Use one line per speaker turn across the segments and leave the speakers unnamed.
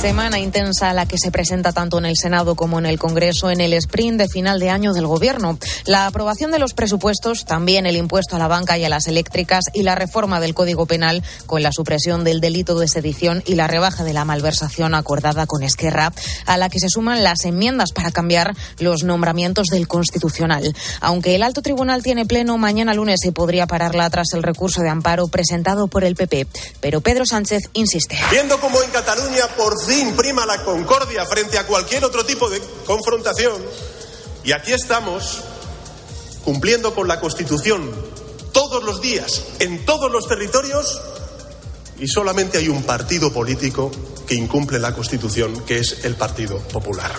Semana intensa la que se presenta tanto en el Senado como en el Congreso en el sprint de final de año del Gobierno. La aprobación de los presupuestos, también el impuesto a la banca y a las eléctricas y la reforma del Código Penal con la supresión del delito de sedición y la rebaja de la malversación acordada con Esquerra, a la que se suman las enmiendas para cambiar los nombramientos del Constitucional. Aunque el alto tribunal tiene pleno mañana lunes se podría pararla tras el recurso de amparo presentado por el PP. Pero Pedro Sánchez insiste.
Viendo como en Cataluña por fin prima la concordia frente a cualquier otro tipo de confrontación. Y aquí estamos cumpliendo con la Constitución todos los días, en todos los territorios, y solamente hay un partido político que incumple la Constitución, que es el Partido Popular.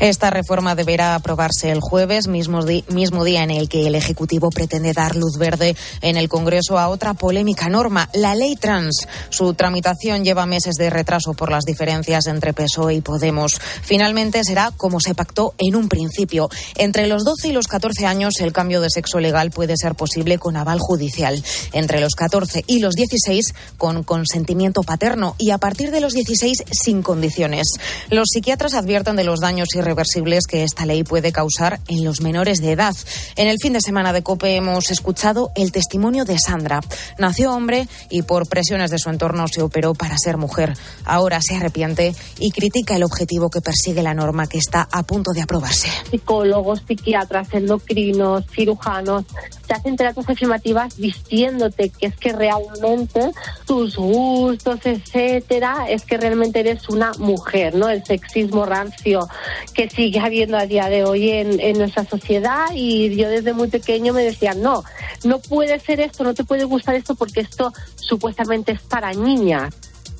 Esta reforma deberá aprobarse el jueves, mismo, mismo, día en el que el Ejecutivo pretende dar luz verde en el Congreso a otra polémica norma, la ley trans. Su tramitación lleva meses de retraso por las diferencias entre PSOE y Podemos. Finalmente será como se pactó en un principio. Entre los 12 y los 14 años el cambio de sexo legal puede ser posible con aval judicial. Entre los 14 y los 16 con consentimiento paterno y a partir de los 16 sin condiciones. Los psiquiatras advierten de los daños irreversibles que esta ley puede causar en los menores de edad. En el fin de semana de COPE hemos escuchado el testimonio de Sandra. Nació hombre y por presiones de su entorno se operó para ser mujer. Ahora se arrepiente y critica el objetivo que persigue la norma que está a punto de aprobarse.
Psicólogos, psiquiatras, endocrinos, cirujanos, te hacen terapias afirmativas vistiéndote que es que realmente tus gustos, etcétera, es que realmente eres una mujer, ¿no? El sexismo rancio que sigue habiendo a día de hoy en, en nuestra sociedad y yo desde muy pequeño me decían, no, no puede ser esto, no te puede gustar esto porque esto supuestamente es para niñas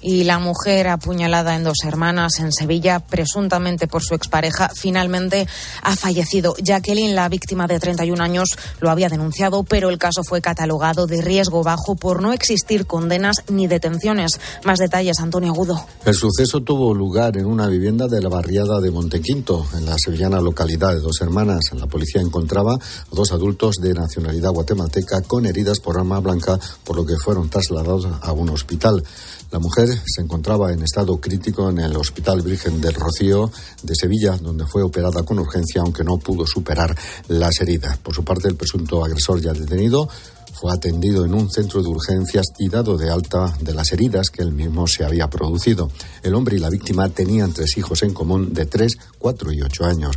y la mujer apuñalada en dos hermanas en Sevilla, presuntamente por su expareja, finalmente ha fallecido. Jacqueline, la víctima de 31 años, lo había denunciado, pero el caso fue catalogado de riesgo bajo por no existir condenas ni detenciones. Más detalles, Antonio Agudo.
El suceso tuvo lugar en una vivienda de la barriada de Montequinto, en la sevillana localidad de Dos Hermanas. La policía encontraba a dos adultos de nacionalidad guatemalteca con heridas por arma blanca, por lo que fueron trasladados a un hospital. La mujer se encontraba en estado crítico en el Hospital Virgen del Rocío de Sevilla, donde fue operada con urgencia, aunque no pudo superar las heridas. Por su parte, el presunto agresor ya detenido fue atendido en un centro de urgencias y dado de alta de las heridas que él mismo se había producido. El hombre y la víctima tenían tres hijos en común de tres, cuatro y ocho años.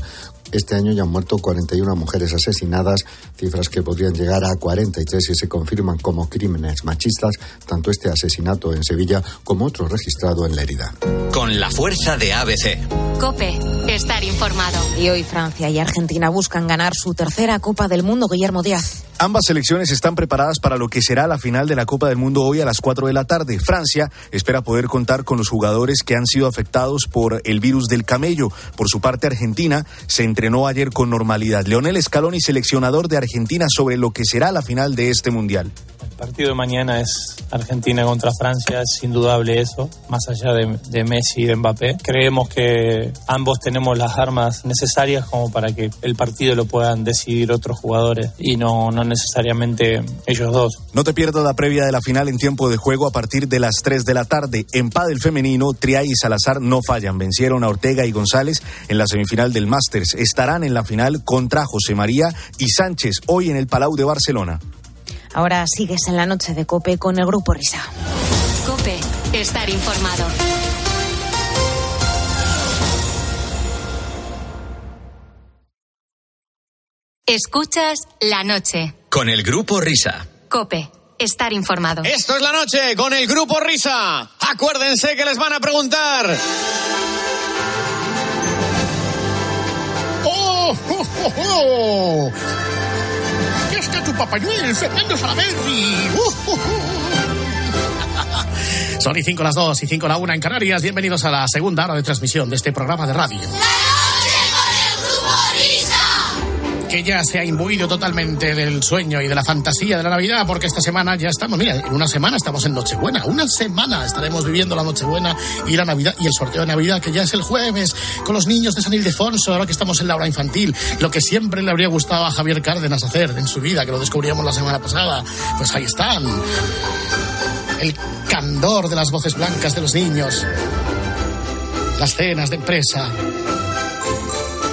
Este año ya han muerto 41 mujeres asesinadas, cifras que podrían llegar a 43 si se confirman como crímenes machistas, tanto este asesinato en Sevilla como otro registrado en Lérida.
Con la fuerza de ABC.
Cope, estar informado.
Y hoy Francia y Argentina buscan ganar su tercera Copa del Mundo, Guillermo Díaz.
Ambas selecciones están preparadas para lo que será la final de la Copa del Mundo hoy a las 4 de la tarde. Francia espera poder contar con los jugadores que han sido afectados por el virus del camello. Por su parte, Argentina se entrenó ayer con normalidad. Leonel Scaloni, seleccionador de Argentina, sobre lo que será la final de este Mundial.
Partido de mañana es Argentina contra Francia, es indudable eso, más allá de, Messi y de Mbappé. Creemos que ambos tenemos las armas necesarias como para que el partido lo puedan decidir otros jugadores y no, no necesariamente ellos dos.
No te pierdas la previa de la final en tiempo de juego a partir de las 3 de la tarde. En pádel femenino, Triay y Salazar no fallan. Vencieron a Ortega y González en la semifinal del Masters. Estarán en la final contra José María y Sánchez hoy en el Palau de Barcelona.
Ahora sigues en la noche de Cope con el Grupo Risa.
Cope, estar informado. Escuchas la noche.
Con el Grupo Risa.
Cope, estar informado.
Esto es la noche con el Grupo Risa. Acuérdense que les van a preguntar. ¡Oh! oh, oh, oh! Papá Noel, Fernando Salaverri. Son y cinco las dos y cinco la una en Canarias. Bienvenidos a la segunda hora de transmisión de este programa de radio. Que ya se ha imbuido totalmente del sueño y de la fantasía de la Navidad, porque esta semana ya estamos, mira, en una semana estamos en Nochebuena, una semana estaremos viviendo la Nochebuena y la Navidad y el sorteo de Navidad, que ya es el jueves, con los niños de San Ildefonso, ahora que estamos en la hora infantil, lo que siempre le habría gustado a Javier Cárdenas hacer en su vida, que lo descubríamos la semana pasada, pues ahí están. El candor de las voces blancas de los niños, las cenas de empresa,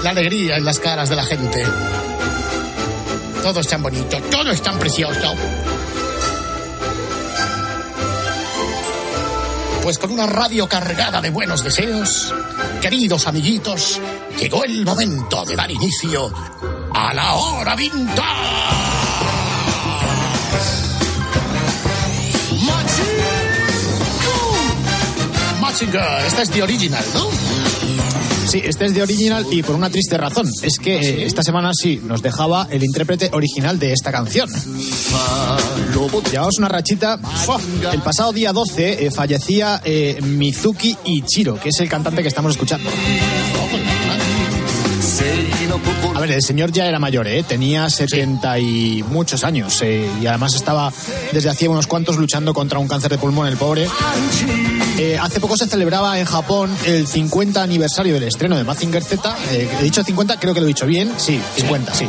la alegría en las caras de la gente. Todo es tan bonito, todo es tan precioso. Pues con una radio cargada de buenos deseos, queridos amiguitos, llegó el momento de dar inicio a la hora vintage. Machinger, esta es de original, ¿no?
Sí, este es de original y por una triste razón. Es que eh, esta semana sí nos dejaba el intérprete original de esta canción. Llevamos una rachita. El pasado día 12 eh, fallecía eh, Mizuki Ichiro, que es el cantante que estamos escuchando. A ver, el señor ya era mayor, ¿eh? tenía 70 y muchos años eh, y además estaba desde hacía unos cuantos luchando contra un cáncer de pulmón, el pobre. Eh, hace poco se celebraba en Japón el 50 aniversario del estreno de Mazinger Z. Eh, he dicho 50, creo que lo he dicho bien. Sí, 50, sí.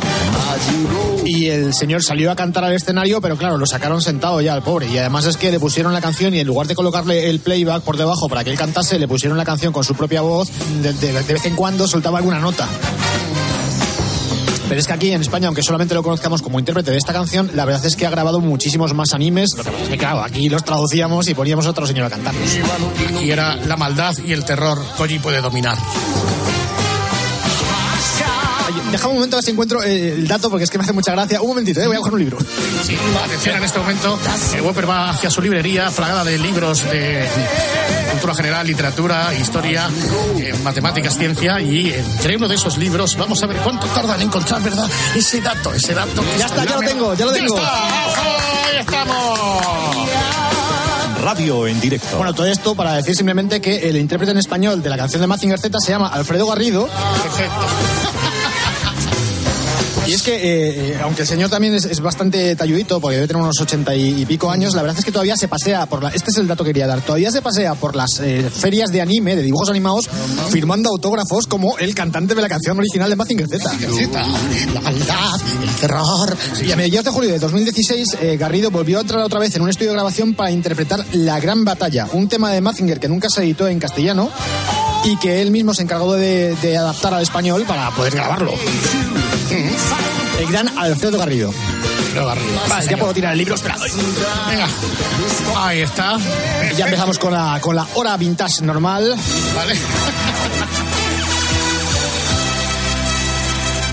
Y el señor salió a cantar al escenario, pero claro, lo sacaron sentado ya al pobre. Y además es que le pusieron la canción y en lugar de colocarle el playback por debajo para que él cantase, le pusieron la canción con su propia voz. De, vez en cuando soltaba alguna nota. Pero es que aquí en España, aunque solamente lo conozcamos como intérprete de esta canción, la verdad es que ha grabado muchísimos más animes. Lo que pasa es que, claro, aquí los traducíamos y poníamos a otro señor a cantarlos.
Aquí era la maldad y el terror. Koji puede dominar.
Deja un momento a ver si encuentro eh, el dato porque es que me hace mucha gracia. Un momentito, eh, voy a coger un libro.
Sí, atención en este momento. El Whopper va hacia su librería, plagada de libros de cultura general, literatura, historia, eh, matemáticas, ciencia. Y entre uno de esos libros, vamos a ver cuánto tardan en encontrar, ¿verdad? Ese dato, ese dato.
Ya
es
está, ya lo tengo, ya lo tengo.
está! ¡Ahí estamos!
Radio en directo.
Bueno, todo esto para decir simplemente que el intérprete en español de la canción de Mazinger Z se llama Alfredo Garrido.
Perfecto.
Es que, eh, eh, aunque el señor también es, es bastante talludito, porque debe tener unos ochenta y, pico años, la verdad es que todavía se pasea por la... Este es el dato que quería dar. Todavía se pasea por las eh, ferias de anime, de dibujos animados, firmando autógrafos como el cantante de la canción original de Mazinger Z.
Z, La maldad, el terror.
Y a mediados de julio de 2016, eh, Garrido volvió a entrar otra vez en un estudio de grabación para interpretar La Gran Batalla, un tema de Mazinger que nunca se editó en castellano y que él mismo se encargó de, de adaptar al español para poder grabarlo. El gran Alfredo Garrido. Vale, ya puedo tirar el libro, espera.
Venga. Ahí está.
Ya empezamos con la, con la hora vintage normal.
Vale.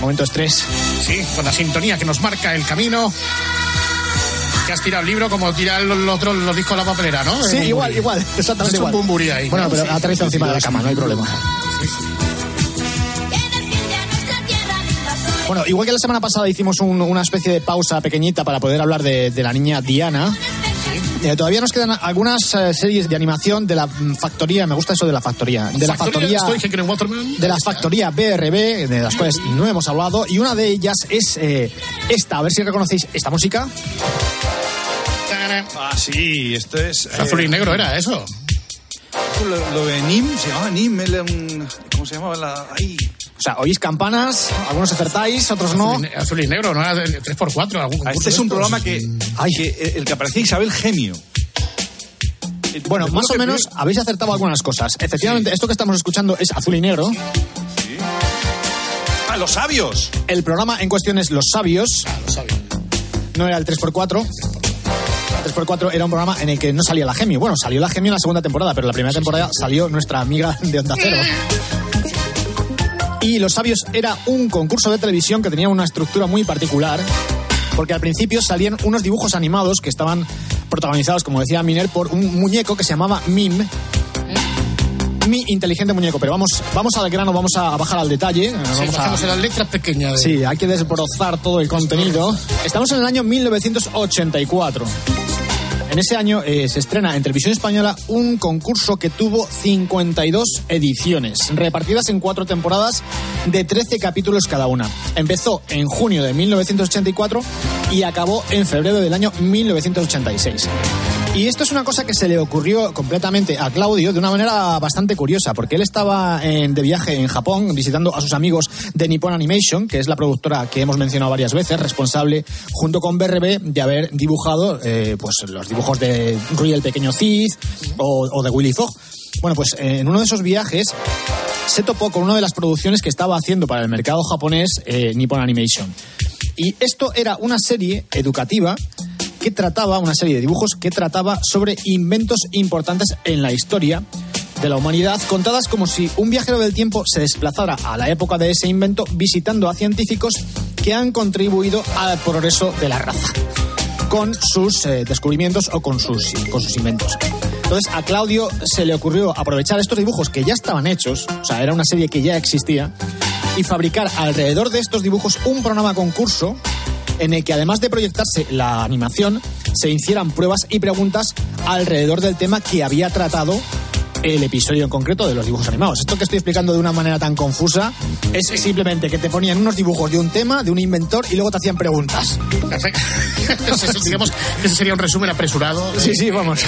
Momento estrés.
Sí, con la sintonía que nos marca el camino. Que has tirado el libro como tira el otro los discos a la papelera, ¿no?
Sí,
El
igual, igual. Exactamente
hecho un
igual.
bumburi ahí.
Bueno,
¿no?
pero aterriza encima de la cama, no hay problema. Bueno, igual que la semana pasada hicimos un- una especie de pausa pequeñita para poder hablar de, de la niña Diana. Eh, todavía nos quedan algunas eh, series de animación de la mm, factoría, me gusta eso de la factoría, de la factoría, de la factoría BRB, de las cuales no hemos hablado, y una de ellas es eh, esta, a ver si reconocéis esta música.
Ah, sí, esto es. eh,
Azul y negro era eso.
Lo, lo de Nim, se llamaba Nim. ¿Cómo se llamaba la.? Ahí.
O sea, oís campanas, algunos acertáis, otros no.
Azul, y, azul y negro, no era de 3x4. Algún
Ah, Este es un
estos.
programa que,
Ay.
que, el que aparecía Isabel Gemio.
Bueno, más o menos habéis acertado algunas cosas. Efectivamente, esto que estamos escuchando es azul y negro.
Ah, los sabios.
El programa en cuestión es Los Sabios.
Ah, lo sabía.
No era el 3x4. El 3x4 era un programa en el que no salía la Gemio. Bueno, salió la Gemio en la segunda temporada, pero en la primera temporada salió nuestra amiga de Onda Cero. Y Los Sabios era un concurso de televisión que tenía una estructura muy particular, porque al principio salían unos dibujos animados que estaban protagonizados, como decía Miner, por un muñeco que se llamaba Mim. Mi inteligente muñeco, pero vamos, vamos al grano, vamos a bajar al detalle.
Sí,
vamos a-
en las letras pequeñas. de-
Sí, hay que desbrozar todo el contenido. Estamos en el año 1984. En ese año eh, se estrena en televisión española un concurso que tuvo 52 ediciones, repartidas en cuatro temporadas de 13 capítulos cada una. Empezó en junio de 1984 y acabó en febrero del año 1986. Y esto es una cosa que se le ocurrió completamente a Claudio de una manera bastante curiosa, porque él estaba en- de viaje en Japón visitando a sus amigos de Nippon Animation, que es la productora que hemos mencionado varias veces, responsable junto con BRB de haber dibujado eh, pues los dibujos de Rui el Pequeño Cid o, de Willy Fogg. Bueno, pues en uno de esos viajes se topó con una de las producciones que estaba haciendo para el mercado japonés eh, Nippon Animation. Y esto era una serie educativa que trataba, una serie de dibujos que trataba sobre inventos importantes en la historia de la humanidad, contadas como si un viajero del tiempo se desplazara a la época de ese invento visitando a científicos que han contribuido al progreso de la raza con sus eh, descubrimientos o con sus, con sus inventos. Entonces a Claudio se le ocurrió aprovechar estos dibujos que ya estaban hechos, o sea, era una serie que ya existía, y fabricar alrededor de estos dibujos un programa concurso en el que además de proyectarse la animación, se hicieran pruebas y preguntas alrededor del tema que había tratado el episodio en concreto de los dibujos animados. Esto que estoy explicando de una manera tan confusa es simplemente que te ponían unos dibujos de un tema, de un inventor, y luego te hacían preguntas.
Perfecto. Entonces, digamos que ese sería un resumen apresurado.
Sí, sí, vamos.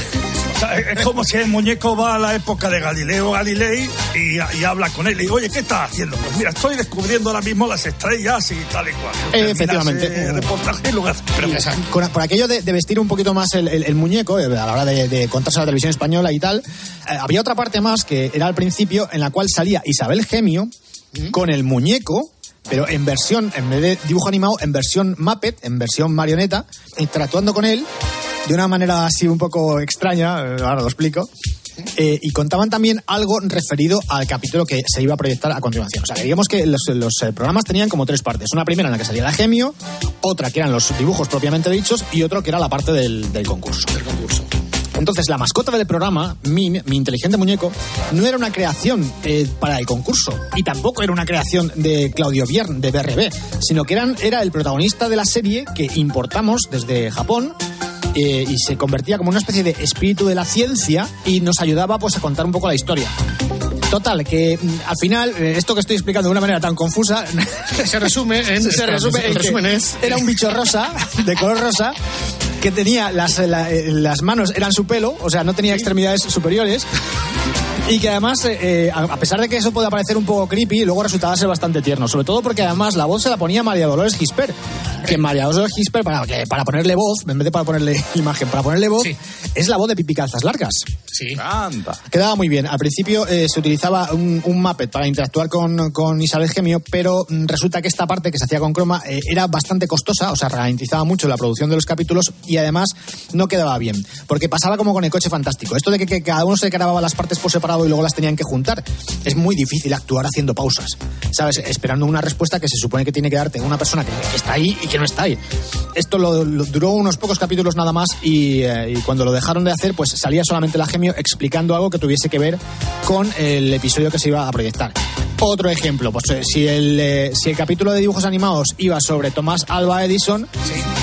O sea, es como si el muñeco va a la época de Galileo Galilei y, y habla con él. Y dice, oye, ¿qué estás haciendo? Pues mira, estoy descubriendo ahora mismo las estrellas y tal y cual. Termina
Efectivamente.
ese reportaje preguntas.
Con- por aquello de, de vestir un poquito más el, el- el muñeco, eh, a la hora de, de contarse a la televisión española y tal, eh, había otra parte más que era al principio en la cual salía Isabel Gemio con el muñeco, pero en versión, en vez de dibujo animado, en versión Muppet, en versión marioneta, interactuando con él de una manera así un poco extraña, eh, ahora lo explico. Eh, y contaban también algo referido al capítulo que se iba a proyectar a continuación. O sea, que digamos que los, los, eh, programas tenían como tres partes. Una primera en la que salía la gemio, otra que eran los dibujos propiamente dichos y otro que era la parte del, del concurso. Entonces, la mascota del programa, Min, mi inteligente muñeco, no era una creación eh, para el concurso y tampoco era una creación de Claudio Biern, de BRB, sino que eran, era el protagonista de la serie que importamos desde Japón eh, y se convertía como una especie de espíritu de la ciencia y nos ayudaba pues a contar un poco la historia. Total, que mm, al final, eh, esto que estoy explicando de una manera tan confusa,
Se resume en.
se resume en que era un bicho rosa, de color rosa, que tenía las, la- eh, las manos, eran su pelo, o sea, no tenía extremidades superiores. Y que además, eh, eh, a pesar de que eso puede parecer un poco creepy, luego resultaba ser bastante tierno. Sobre todo porque además la voz se la ponía María Dolores Gisper. Que María Dolores Gisper, para, que, para ponerle voz, en vez de para ponerle imagen, para ponerle voz, es la voz de Pipi Calzas Largas.
Sí.
Anda.
Quedaba muy bien. Al principio eh, se utilizaba un, un Muppet para interactuar con, con Isabel Gemio, pero mm, resulta que esta parte que se hacía con croma eh, era bastante costosa, o sea, ralentizaba mucho la producción de los capítulos y además no quedaba bien, porque pasaba como con el coche fantástico. Esto de que, que cada uno se grababa las partes por separado y luego las tenían que juntar, es muy difícil actuar haciendo pausas, ¿sabes? Esperando una respuesta que se supone que tiene que darte una persona que, está ahí y que no está ahí. Esto lo- duró unos pocos capítulos nada más y, eh, y cuando lo dejaron de hacer, pues salía solamente la gemio explicando algo que tuviese que ver con el episodio que se iba a proyectar. Otro ejemplo, pues eh, si el, eh, si el capítulo de dibujos animados iba sobre Tomás Alba Edison,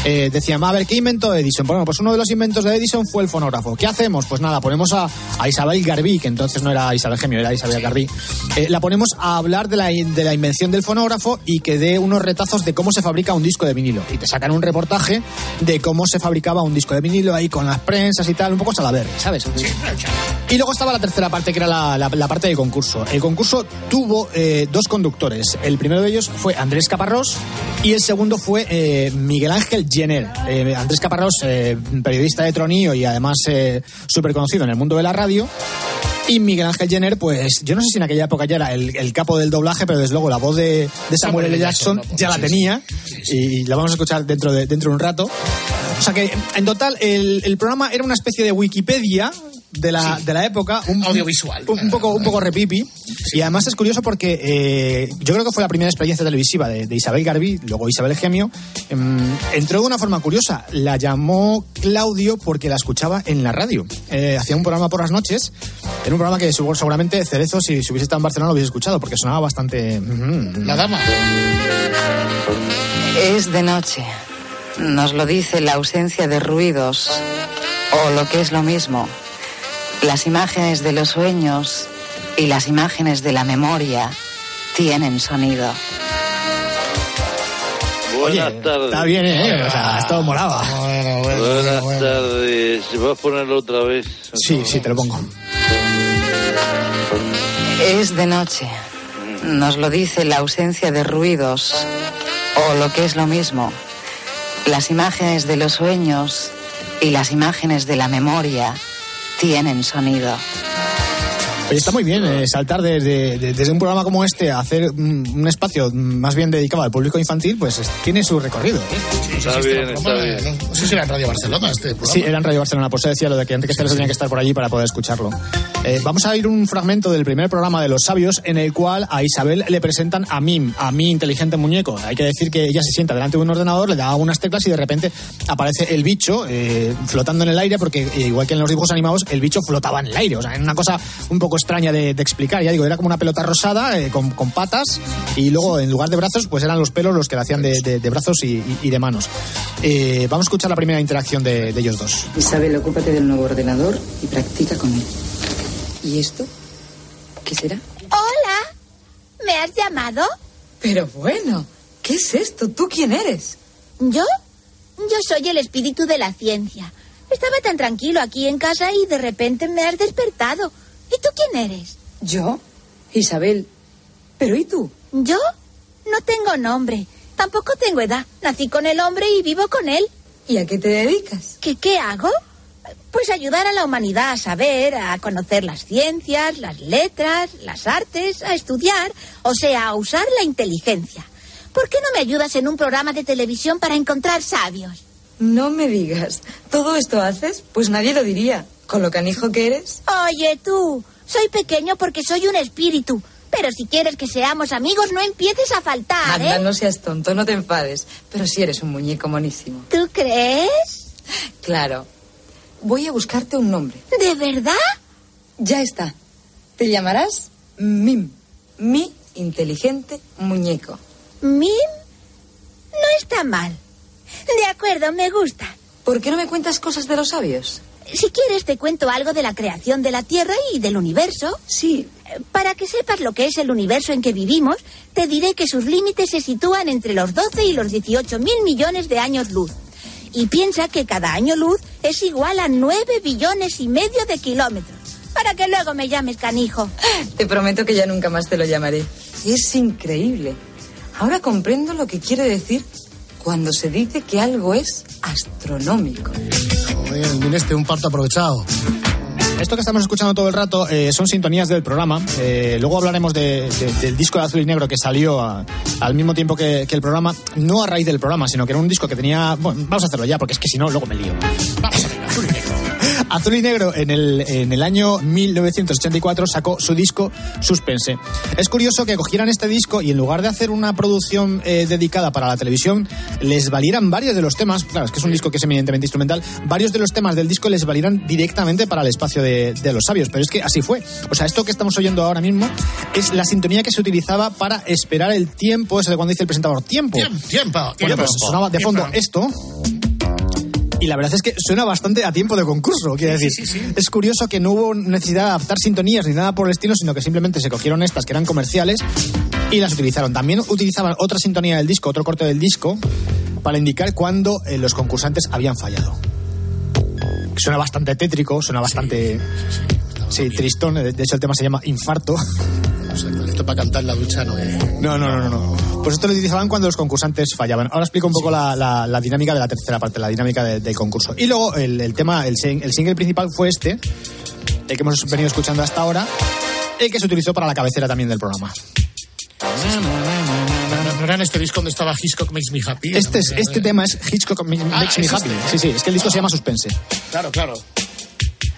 eh, decían, a ver, ¿qué inventó Edison? Bueno, pues uno de los inventos de Edison fue el fonógrafo. ¿Qué hacemos? Pues nada, ponemos a, a Isabel Garbí, que entonces no era Isabel Gemio, era Isabel Garbí. Eh, la ponemos a hablar de la, de la invención del fonógrafo y que dé unos retazos de cómo se fabrica un disco de vinilo. Y te sacan un reportaje de cómo se fabricaba un disco de vinilo ahí con las prensas y tal, un poco salaver, ¿sabes? Y luego estaba la tercera parte, que era la, la- la parte del concurso. El concurso tuvo eh, dos conductores. El primero de ellos fue Andrés Caparrós y el segundo fue eh, Miguel Ángel Jenner. Eh, Andrés Caparrós, eh, periodista de Tronío y además súper conocido en el mundo de la radio. Y Miguel Ángel Jenner, pues yo no sé si en aquella época ya era el, el capo del doblaje, pero desde luego la voz de, de Samuel L. Jackson ya la tenía y la vamos a escuchar dentro de, dentro de un rato. O sea que en total el, el programa era una especie de Wikipedia de la, de la época. Un,
Audiovisual.
Un, un poco, un poco repipi. Y además es curioso porque eh, yo creo que fue la primera experiencia televisiva de, de Isabel Garbí, luego Isabel Gemio. em, entró de una forma curiosa. La llamó Claudio porque la escuchaba en la radio. Eh, hacía un programa por las noches. Era un programa que seguro- seguramente Cerezo, si, si hubiese estado en Barcelona, lo hubiese escuchado porque sonaba bastante.
La dama.
Es de noche. Nos lo dice la ausencia de ruidos O lo que es lo mismo, las imágenes de los sueños y las imágenes de la memoria tienen sonido.
Buenas tardes.
Está bien, ¿eh? O sea, esto molaba.
Buenas tardes. ¿Vas a ponerlo otra vez?
Sí, sí, te lo pongo.
Es de noche. Nos lo dice la ausencia de ruidos. O lo que es lo mismo, las imágenes de los sueños y las imágenes de la memoria tienen sonido.
Está muy bien eh, saltar desde, de- desde un programa como este a hacer un espacio más bien dedicado al público infantil, pues es- tiene su recorrido. ¿eh?
Está bien, está bien.
No sé si era en Radio Barcelona este programa.
Sí, era en Radio Barcelona, por eso decía lo de que antes que Ceres tenía que estar por allí para poder escucharlo. Eh, vamos a ir un fragmento del primer programa de Los Sabios en el cual a Isabel le presentan a Mim, a mi inteligente muñeco. Hay que decir que ella se sienta delante de un ordenador, le da unas teclas y de repente aparece el bicho eh, flotando en el aire porque eh, igual que en los dibujos animados el bicho flotaba en el aire. O sea, es una cosa un poco extraña de, explicar. Ya digo, era como una pelota rosada con, patas y luego en lugar de brazos pues eran los pelos los que le hacían de, brazos y, de manos. Vamos a escuchar la primera interacción de- de ellos dos.
Isabel, ocúpate del nuevo ordenador y practica con él. ¿Y esto? ¿Qué será?
Hola, ¿me has llamado?
Pero bueno, ¿qué es esto? ¿Tú quién eres?
¿Yo? Yo soy el espíritu de la ciencia. Estaba tan tranquilo aquí en casa y de repente me has despertado. ¿Y tú quién eres?
Yo, Isabel. ¿Pero y tú?
¿Yo? No tengo nombre. Tampoco tengo edad. Nací con el hombre y vivo con él.
¿Y a qué te dedicas?
¿Qué, qué hago? Pues ayudar a la humanidad a saber, a conocer las ciencias, las letras, las artes, a estudiar, o sea, a usar la inteligencia. ¿Por qué no me ayudas en un programa de televisión para encontrar sabios?
No me digas. ¿Todo esto haces? Pues nadie lo diría. Con lo canijo que eres.
Oye, tú, soy pequeño porque soy un espíritu. Pero si quieres que seamos amigos, no empieces a faltar,
Anda,
¿eh?
no seas tonto, no te enfades. Pero si eres un muñeco monísimo.
¿Tú crees?
Claro. Voy a buscarte un nombre.
¿De verdad?
Ya está. Te llamarás Mim. Mi inteligente muñeco.
¿Mim? No está mal. De acuerdo, me gusta.
¿Por qué no me cuentas cosas de los sabios?
Si quieres, te cuento algo de la creación de la Tierra y del universo.
Sí.
Para que sepas lo que es el universo en que vivimos, te diré que sus límites se sitúan entre los 12 y los 18 mil millones de años luz. Y piensa que cada año luz es igual a 9 billones y medio de kilómetros. Para que luego me llames canijo.
Te prometo que ya nunca más te lo llamaré. Es increíble. Ahora comprendo lo que quiere decir cuando se dice que algo es astronómico.
Joder, mira este, un parto aprovechado.
Esto que estamos escuchando todo el rato eh, son sintonías del programa. Eh, luego hablaremos de- de- del disco de azul y negro que salió a- al mismo tiempo que, que el programa, no a raíz del programa, sino que era un disco que tenía. Bueno, vamos a hacerlo ya, porque es que si no, luego me lío. Azul y Negro en el, en el año 1984 sacó su disco Suspense. Es curioso que cogieran este disco y en lugar de hacer una producción eh, dedicada para la televisión, les valieran varios de los temas, claro, es que es un disco que es eminentemente instrumental, varios de los temas del disco les valieran directamente para el espacio de, de los sabios, pero es que así fue. O sea, esto que estamos oyendo ahora mismo es la sintonía que se utilizaba para esperar el tiempo, eso de cuando dice el presentador, tiempo.
Tiempo,
Bueno,
tiempo.
pues sonaba de fondo
Tiempo.
esto. Y la verdad es que suena bastante a tiempo de concurso, quiero decir. Es curioso que no hubo necesidad de adaptar sintonías ni nada por el estilo, sino que simplemente se cogieron estas que eran comerciales y las utilizaron. También utilizaban otra sintonía del disco, otro corte del disco, para indicar cuando eh, los concursantes habían fallado. Suena bastante tétrico, suena bastante... Sí, tristón. De hecho, el tema se llama Infarto.
Esto para cantar en la ducha no es.
No, no, no, no, no. Pues esto lo utilizaban cuando los concursantes fallaban. Ahora explico un poco la, la- la dinámica de la tercera parte, la dinámica de- del concurso. Y luego el, el tema, el, sing- el single principal fue este, el que hemos venido escuchando hasta ahora, el que se utilizó para la cabecera también del programa.
¿No era en este disco donde estaba Hitchcock Makes Me Happy?
Este, es, este tema es Hitchcock Ma-
Ah,
Makes Me Happy.
este.
Sí, sí, es que el disco se llama Suspense.
Claro, claro.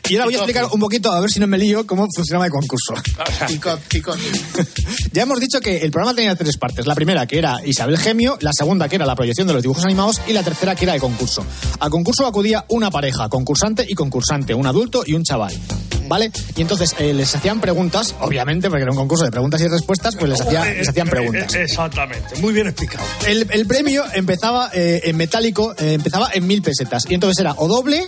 Y ahora voy a explicar un poquito, a ver si no me lío, cómo funcionaba el concurso.
Ticot, ticot.
Ya hemos dicho que el programa tenía tres partes. La primera, que era Isabel Gemio, la segunda, que era la proyección de los dibujos animados, y la tercera, que era el concurso. Al concurso acudía una pareja, concursante y concursante, un adulto y un chaval. ¿Vale? Y entonces eh, les hacían preguntas, obviamente, porque era un concurso de preguntas y respuestas, pues les, hacía- les hacían preguntas.
Eh, Exactamente, muy bien explicado.
El, el premio empezaba eh, en metálico, eh, empezaba en mil pesetas. Y entonces era o doble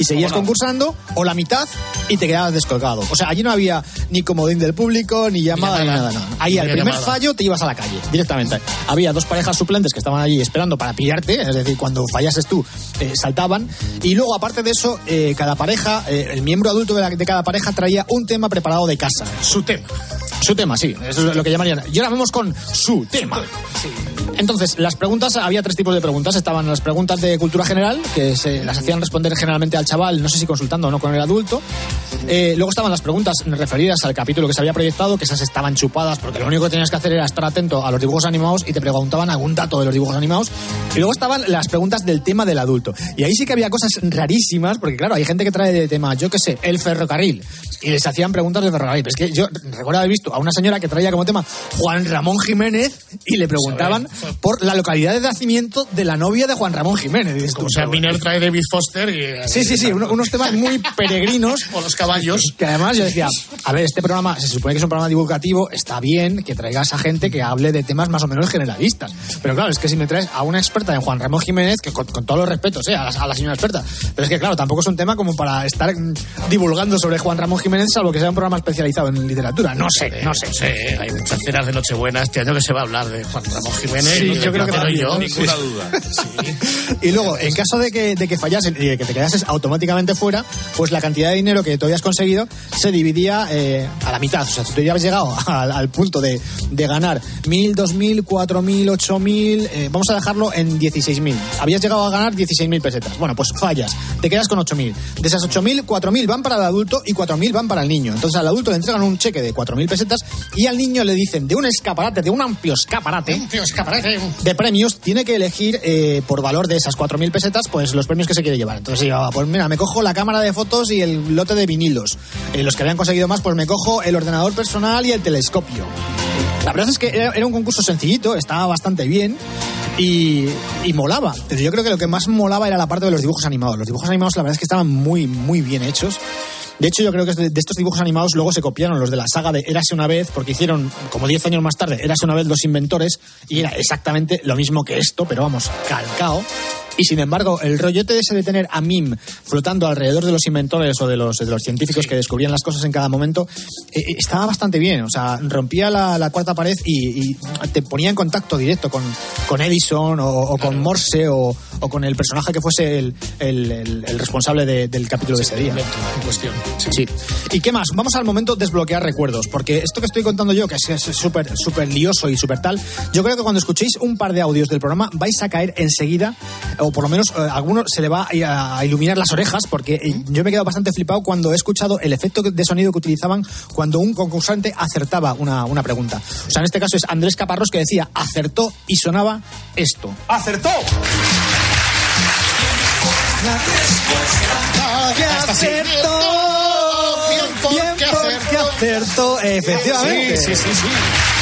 y seguías concursando, o la mitad y te quedabas descolgado. O sea, allí no había ni comodín del público, ni llamada, ni nada. nada. Ahí al primer fallo te ibas a la calle, directamente. Había dos parejas suplentes que estaban allí esperando para pillarte, es decir, cuando fallases tú, eh, saltaban. Y luego, aparte de eso, eh, cada pareja, eh, el miembro adulto de, la- de cada pareja traía un tema preparado de casa.
Su tema.
Su tema, sí, eso es lo que llamarían. Y ahora vamos con su tema. Entonces, las preguntas, había tres tipos de preguntas. Estaban las preguntas de cultura general, que se las hacían responder generalmente al chaval, no sé si consultando o no con el adulto. Eh, luego estaban las preguntas referidas al capítulo que se había proyectado, que esas estaban chupadas, porque lo único que tenías que hacer era estar atento a los dibujos animados y te preguntaban algún dato de los dibujos animados. Y luego estaban las preguntas del tema del adulto. Y ahí sí que había cosas rarísimas, porque claro, hay gente que trae de tema, yo qué sé, el ferrocarril. Y les hacían preguntas del ferrocarril. Pero es que yo recuerdo haber visto a una señora que traía como tema Juan Ramón Jiménez y le preguntaban por la localidad de nacimiento de la novia de Juan Ramón Jiménez. Dices tú,
O sea, Miner trae David Foster y... eh,
Sí, sí, sí, uno- unos temas muy peregrinos.
O los caballos.
Que además yo decía, a ver, este programa se supone que es un programa divulgativo, está bien que traigas a gente que hable de temas más o menos generalistas. Pero claro, es que si me traes a una experta en Juan Ramón Jiménez, que con, con todos los respetos, eh, a, la, a la señora experta, pero es que claro, tampoco es un tema como para estar divulgando sobre Juan Ramón Jiménez, salvo que sea un programa especializado en literatura. No sé, no sé.
Sí, hay muchas cenas de Nochebuena este año que se va a hablar de Juan Ramón Jiménez.
Sí,
y
yo creo que también. Ninguna
duda.
Y luego, en caso de que, de que fallasen y de que te quedases automáticamente fuera, pues la cantidad de dinero que tú habías conseguido se dividía eh, a la mitad. O sea, si tú ya habías llegado al, al punto de, de ganar 1.000, 2.000, 4.000, 8.000, eh, vamos a dejarlo en 16.000. Habías llegado a ganar 16.000 pesetas. Bueno, pues fallas, te quedas con 8.000. De esas 8.000, 4.000 van para el adulto y 4.000 van para el niño. Entonces al adulto le entregan un cheque de 4.000 pesetas y al niño le dicen de un escaparate, de un amplio escaparate,
Amplio escaparate.
De premios tiene que elegir eh, por valor de esas 4.000 pesetas pues los premios que se quiere llevar. Entonces yo, pues mira, me cojo la cámara de fotos y el lote de vinilos. Eh, los que habían conseguido más, pues me cojo el ordenador personal y el telescopio. La verdad es que era, un concurso sencillito, estaba bastante bien y, y molaba. Pero yo creo que lo que más molaba era la parte de los dibujos animados. Los dibujos animados la verdad es que estaban muy, muy bien hechos. De hecho, yo creo que de estos dibujos animados luego se copiaron los de la saga de Érase una vez, porque hicieron, como 10 años más tarde, Érase una vez los inventores, y era exactamente lo mismo que esto, pero vamos, calcao. Y sin embargo, el rollote ese de tener a Mim flotando alrededor de los inventores o de los, de los científicos que descubrían las cosas en cada momento, eh, eh, estaba bastante bien. O sea, rompía la, la cuarta pared y, y te ponía en contacto directo con, con Edison o, o con Morse o, o con el personaje que fuese el, el- el- el responsable de- del capítulo de ese día.
En cuestión.
Sí. ¿Y qué más? Vamos al momento desbloquear recuerdos, porque esto que estoy contando yo, que es es súper súper lioso y súper tal, yo creo que cuando escuchéis un par de audios del programa vais a caer enseguida, o por lo menos eh, a alguno se le va a, a iluminar las orejas, porque eh, yo me he quedado bastante flipado cuando he escuchado el efecto de sonido que utilizaban cuando un concursante acertaba una, una pregunta. O sea, en este caso es Andrés Caparrós que decía acertó y sonaba esto.
¡Acertó!
Acertó. Bien porque acertó, efectivamente.
Sí, sí, sí, sí.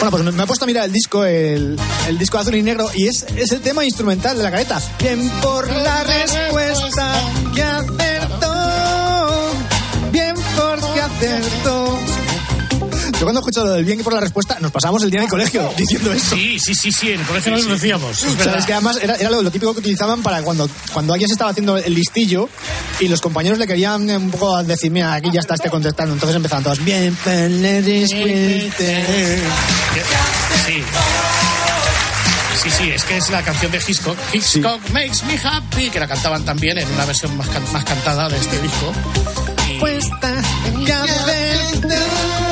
Bueno, pues me, he puesto a mirar el disco, el, el disco azul y negro, y es, es el tema instrumental de la careta. Bien por la respuesta que acertó. Bien porque acertó. Yo cuando escucho lo del bien por la respuesta, nos pasamos el día en el colegio diciendo eso.
Sí, sí, sí, sí, en el colegio nos lo decíamos. Es verdad.
que además era, era lo, lo típico que utilizaban para cuando, cuando alguien se estaba haciendo el listillo y los compañeros le querían un poco decir, mira, aquí ya está este contestando. Entonces empezaban todos, bien.
Sí. Sí, sí, es que es la canción de Hitchcock. Hitchcock makes me happy, que la cantaban también en una versión más, can- más cantada de este disco. Y-
que acertó.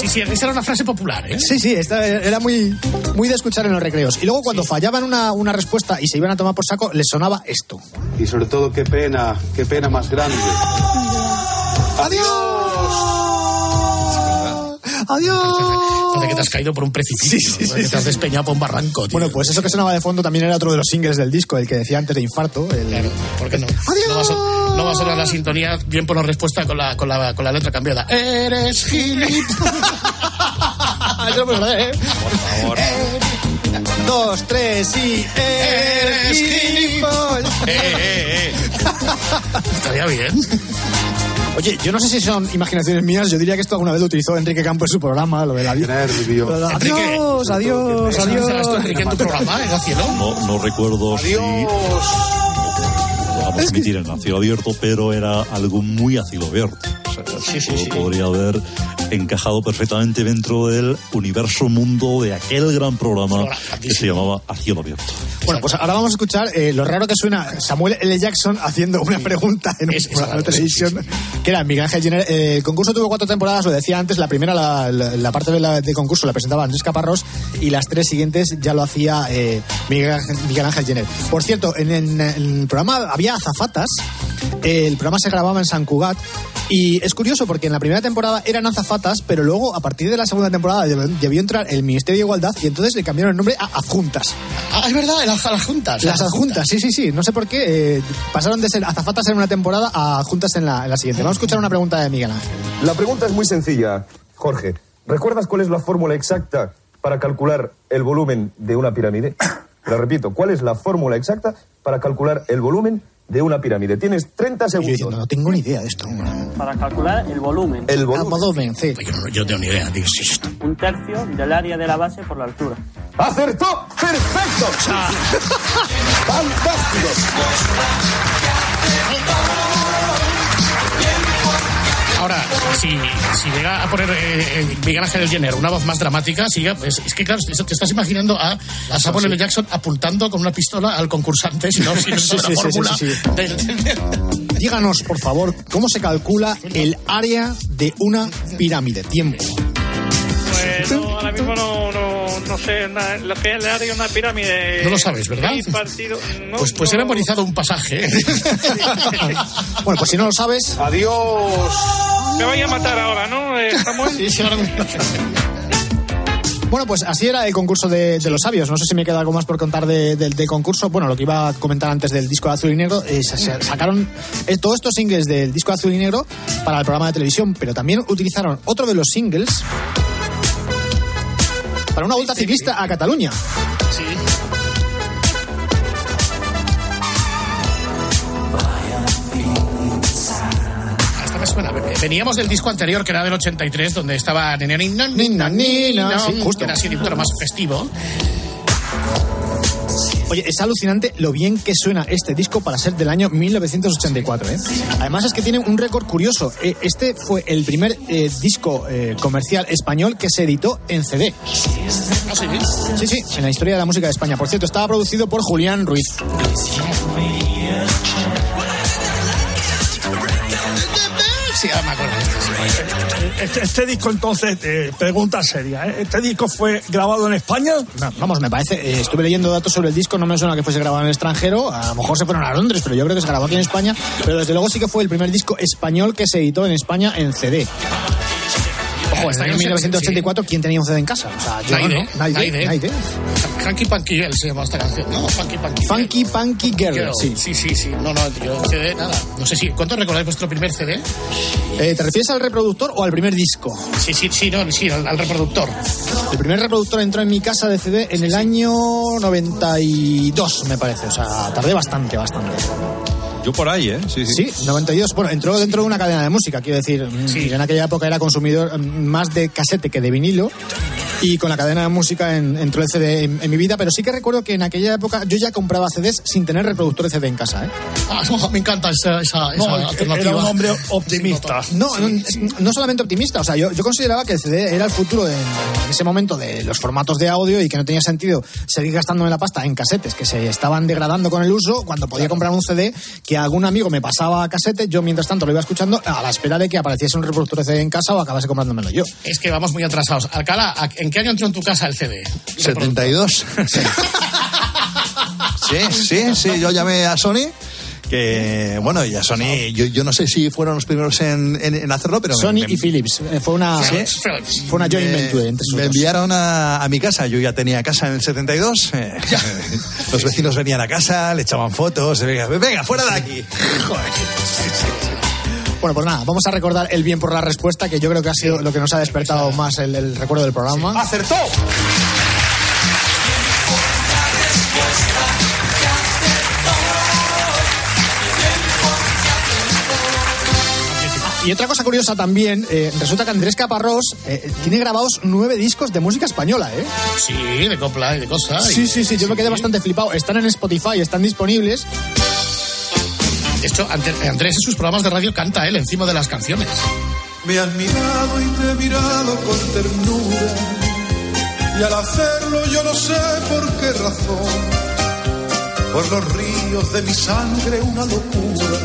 Sí, sí, esa era una frase popular, ¿eh?
Sí, sí, esta era muy, muy de escuchar en los recreos. Y luego cuando fallaban una, una respuesta y se iban a tomar por saco, les sonaba esto.
Y sobre todo, qué pena, qué pena más grande.
¡Adiós!
Parece que te has caído por un precipicio, ¿no? que te has despeñado por un barranco, tío.
Bueno, pues eso que sonaba de fondo también era otro de los singles del disco, el que decía antes de infarto. El...
Claro, ¿por qué no? No va, a son- no va a sonar la sintonía bien por la respuesta con la, con la, con la letra cambiada. Eres gilipollas.
Lo ¿eh?
Por favor.
Dos, tres y...
Eres
gilipollas.
Eh, eh, eh. Estaría bien.
Oye, yo no sé si son imaginaciones mías, yo diría que esto alguna vez lo utilizó Enrique Campos en su programa, lo del adiós.
Enrique,
Adiós, adiós,
¿Eso dice
adiós.
esto, Enrique, en tu programa, en el cielo?
No, no recuerdo si podíamos emitir en a cielo abierto, pero era algo muy a cielo abierto. O sea, todo podría haber encajado perfectamente dentro del universo mundo de aquel gran programa que se llamaba A cielo abierto.
Bueno, pues ahora vamos a escuchar eh, lo raro que suena Samuel L. Jackson haciendo una pregunta en un programa de televisión, que era Miguel Ángel Jenner. Eh, el concurso tuvo cuatro temporadas, lo decía antes, la primera, la, la- la parte de, la- de concurso la presentaba Andrés Caparrós y las tres siguientes ya lo hacía eh, Miguel, Ángel, Miguel Ángel Jenner. Por cierto, en, en- en el programa había azafatas, eh, el programa se grababa en San Cugat y es curioso porque en la primera temporada eran azafatas, pero luego a partir de la segunda temporada debió, debió entrar el Ministerio de Igualdad y entonces le cambiaron el nombre a adjuntas.
Ah, es verdad, las adjuntas.
Las adjuntas, sí, sí, sí. No sé por qué. eh, pasaron de ser azafatas en una temporada a adjuntas en la, en la siguiente. Vamos a escuchar una pregunta de Miguel Ángel.
La pregunta es muy sencilla, Jorge. ¿Recuerdas cuál es la fórmula exacta para calcular el volumen de una pirámide? La repito, ¿cuál es la fórmula exacta para calcular el volumen de una pirámide? Tienes 30 segundos.
no tengo ni idea de esto.
Para calcular el volumen.
El volumen.
volumen, sí.
Yo no, yo no tengo ni idea. Digo, sí, sí.
Un tercio del área de la base por la altura.
¡Acertó! ¡Perfecto! ¡Fantástico!
Ahora, si, si llega a poner eh, eh, Miguel Ángel Jenner una voz más dramática, siga, pues, es que claro, te estás imaginando a, a Samuel L. Jackson apuntando con una pistola al concursante, si no, si no
Sí,
la fórmula del-
Díganos, por favor, cómo se calcula el área de una pirámide. Tiempo.
Pues no, ahora mismo no, no, no sé na- lo que es el área de una pirámide.
No lo sabes, ¿verdad?
No,
Pues, pues he memorizado un pasaje.
Bueno, pues si no lo sabes.
Adiós.
Me vaya a matar ahora, ¿no, eh, Samuel?
Sí, sí, ahora
Bueno, pues así era el concurso de, de los sabios. No sé si me queda algo más por contar de- del de concurso. Bueno, lo que iba a comentar antes del disco de azul y negro, eh, sa- sa- sacaron eh, todos estos singles del disco de azul y negro para el programa de televisión, pero también utilizaron otro de los singles para una vuelta ciclista a Cataluña.
Sí. Suena. Veníamos del disco anterior, que era del 83, donde estaba Nina Nina
Nina, Nina, sí, justo.
que era así tono más festivo.
Oye, es alucinante lo bien que suena este disco para ser del año 1984. ¿eh? Además es que tiene un récord curioso. Eh, Este fue el primer eh, disco comercial español que se editó en CD.
¿Ah, sí?
Sí, sí, en la historia de la música de España. Por cierto, estaba producido por Julián Ruiz.
Sí, ahora me acuerdo.
Este, este disco entonces, eh, pregunta seria, ¿eh? ¿este disco fue grabado en España?
No, vamos, me parece, eh, estuve leyendo datos sobre el disco, no me suena que fuese grabado en el extranjero, a lo mejor se fueron a Londres, pero yo creo que se grabó aquí en España, pero desde luego sí que fue el primer disco español que se editó en España en CD. Ojo, en el año 1984, ¿quién tenía un CD en casa? O sea, yo
Naide,
no, Naide,
Naide. Funky Punky Girl se llama esta canción. No, Funky Punky Girl.
Funky Punky Girl,
Girl.
sí.
sí, sí, sí. No, no, yo CD, nada. No sé si. ¿Cuánto recordáis vuestro primer CD?
Eh, ¿Te refieres al reproductor o al primer disco?
Sí, sí, sí, no, sí, al, al reproductor.
El primer reproductor entró en mi casa de CD en el año 92, me parece. O sea, tardé bastante, bastante.
Yo por ahí, ¿eh? Sí, sí.
Sí, 92. Bueno, entró dentro de una cadena de música, quiero decir. mm, En aquella época era consumidor mm, más de casete que de vinilo. Y con la cadena de música en- entró el CD en, en mi vida, pero sí que recuerdo que en aquella época yo ya compraba CDs sin tener reproductor de CD en casa. ¿eh?
Ah, me encanta esa, esa, esa
No,
alternativa.
era un hombre optimista.
No, no, no solamente optimista, o sea, yo, yo consideraba que el CD era el futuro en, en ese momento de los formatos de audio y que no tenía sentido seguir gastándome la pasta en casetes que se estaban degradando con el uso cuando podía comprar un CD que algún amigo me pasaba a casete, yo mientras tanto lo iba escuchando a la espera de que apareciese un reproductor de CD en casa o acabase comprándomelo yo.
Es que vamos muy atrasados. Alcalá, ¿a- ¿en qué año entró en tu casa el CD?
72. Sí, sí, sí, yo llamé a Sony. Que bueno, y a Sony, yo, yo no sé si fueron los primeros en, en- en hacerlo, pero.
Sony
me-
y Philips, eh, fue una,
Sí.
fue una joint
me-
venture entre sus
Me
dos.
enviaron a, a mi casa, yo ya tenía casa en el 72. eh, los vecinos venían a casa, le echaban fotos, venga, venga, fuera de aquí.
Bueno, pues nada, vamos a recordar el bien por la respuesta, que yo creo que ha sido lo que nos ha despertado más el, el recuerdo del programa.
¡Acertó!
Y otra cosa curiosa también, eh, resulta que Andrés Caparrós eh, tiene grabados nueve discos de música española, ¿eh?
Sí, de copla y de cosas.
Sí, sí, sí, yo me quedé bastante flipado. Están en Spotify, están disponibles.
De hecho, Andrés en sus programas de radio canta él encima de las canciones.
Me has mirado y te he mirado con ternura. Y al hacerlo yo no sé por qué razón. Por los ríos de mi sangre una locura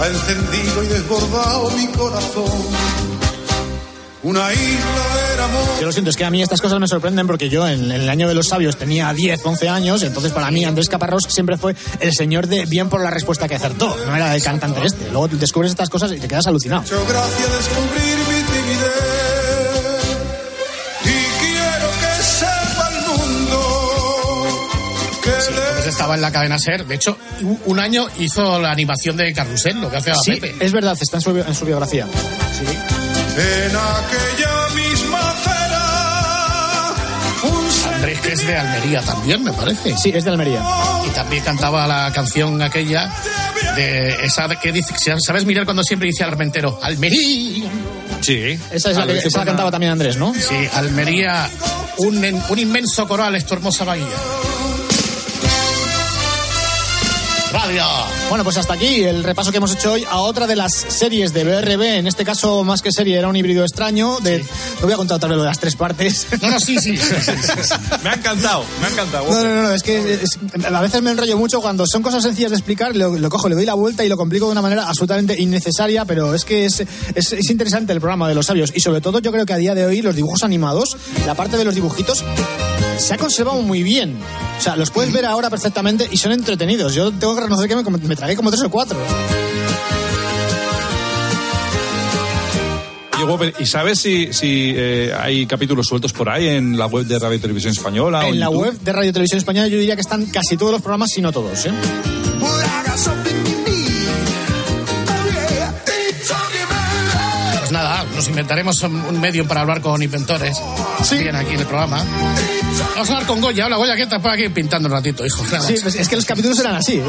ha encendido y desbordado mi corazón. Una isla era amor.
Yo lo siento, es que a mí estas cosas me sorprenden porque yo en, en el año de los sabios tenía 10, 11 años, entonces para mí Andrés Caparrós siempre fue el señor de bien por la respuesta que acertó, no era el cantante este. Luego descubres estas cosas y te quedas alucinado.
Mucho gracia descubrir mi timidez. Y quiero que sepa el mundo que
Sí, entonces estaba en la cadena Ser. De hecho, un año hizo la animación de Carrusel, lo que hace a
Sí,
Pepe.
es verdad, está en su, en su biografía.
En aquella misma acera un
Andrés, que es de Almería también, me parece.
Sí, es de Almería.
Y también cantaba la canción aquella de esa que dice, ¿sabes mirar cuando siempre dice Armentero? Almería.
Sí.
Esa es la, que, esa la cantaba también Andrés, ¿no?
Sí, Almería, un, un inmenso coral es tu hermosa bahía. Radio.
Bueno, pues hasta aquí el repaso que hemos hecho hoy a otra de las series de BRB. En este caso, más que serie, era un híbrido extraño. De, Lo voy a contar otra vez lo de las tres partes.
No, no, sí, sí. sí, sí, sí.
Me ha encantado, me ha encantado.
No, no, no, es que es- a veces me enrollo mucho cuando son cosas sencillas de explicar, lo, lo cojo, le doy la vuelta y lo complico de una manera absolutamente innecesaria, pero es que es, es, es interesante el programa de los sabios y sobre todo yo creo que a día de hoy los dibujos animados, la parte de los dibujitos, se ha conservado muy bien. O sea, los puedes ver ahora perfectamente y son entretenidos. Yo tengo que reconocer que me, me tragué como tres o cuatro.
¿y sabes si, si eh, hay capítulos sueltos por ahí en la web de Radio y Televisión Española? o
En la
YouTube?
web de Radio Televisión Española yo diría que están casi todos los programas, si no todos. ¿eh?
Nos inventaremos un, un medio para hablar con inventores. Bien aquí en el programa. Vamos a hablar con Goya. Hola, Goya, ¿qué estás por aquí pintando un ratito, hijo?
Sí, pues es que los capítulos eran así. ¿eh?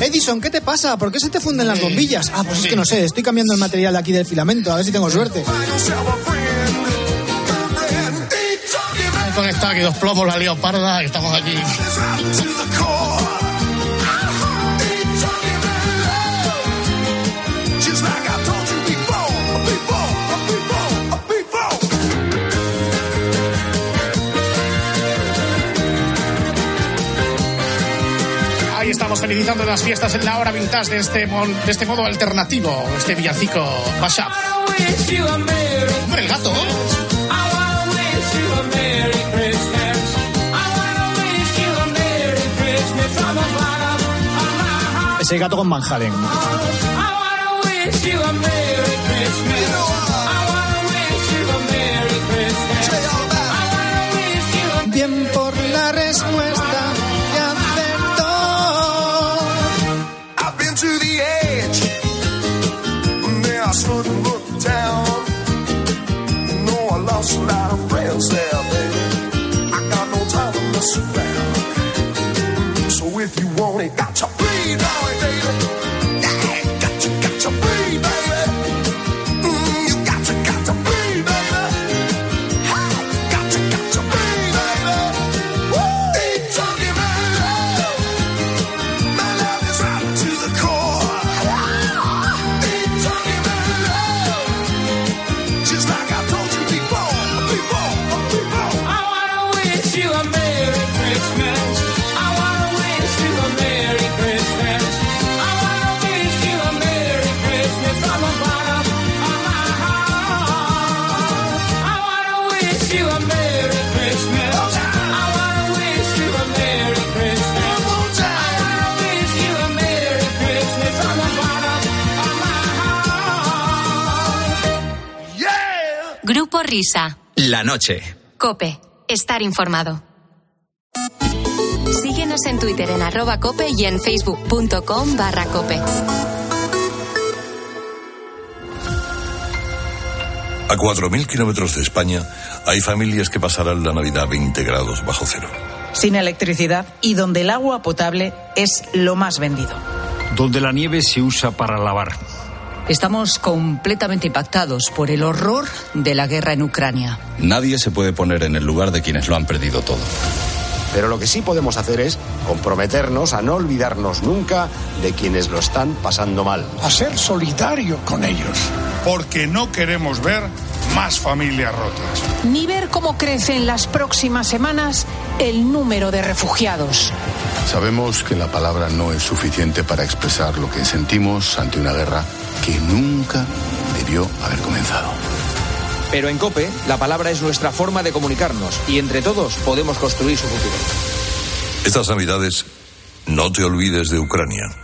Edison, ¿qué te pasa? ¿Por qué se te funden las bombillas? Ah, pues es que no sé, estoy cambiando el material aquí del filamento, a ver si tengo suerte.
He conectado aquí dos plomos, la lío parda y estamos aquí. Estamos felicitando las fiestas en la hora vintage de este, mon- de este modo alternativo, este villancico mashup. Hombre, el gato.
Ese gato con Van Halen. Bien por la respuesta
I lost a lot of friends there, baby. I got no time to mess around. So if you want it, got
La noche.
Cope. Estar informado. Síguenos en Twitter en arroba cope y en facebook.com barra cope.
A 4.000 kilómetros de España hay familias que pasarán la Navidad a 20 grados bajo cero.
sin electricidad y donde el agua potable es lo más vendido.
Donde la nieve se usa para lavar.
Estamos completamente impactados por el horror de la guerra en Ucrania.
Nadie se puede poner en el lugar de quienes lo han perdido todo.
Pero lo que sí podemos hacer es comprometernos a no olvidarnos nunca de quienes lo están pasando mal.
A ser solidario con ellos.
Porque no queremos ver más familias rotas.
Ni ver cómo crece en las próximas semanas el número de refugiados.
Sabemos que la palabra no es suficiente para expresar lo que sentimos ante una guerra que nunca debió haber comenzado.
Pero en COPE, la palabra es nuestra forma de comunicarnos y entre todos podemos construir su futuro.
Estas navidades, no te olvides de Ucrania.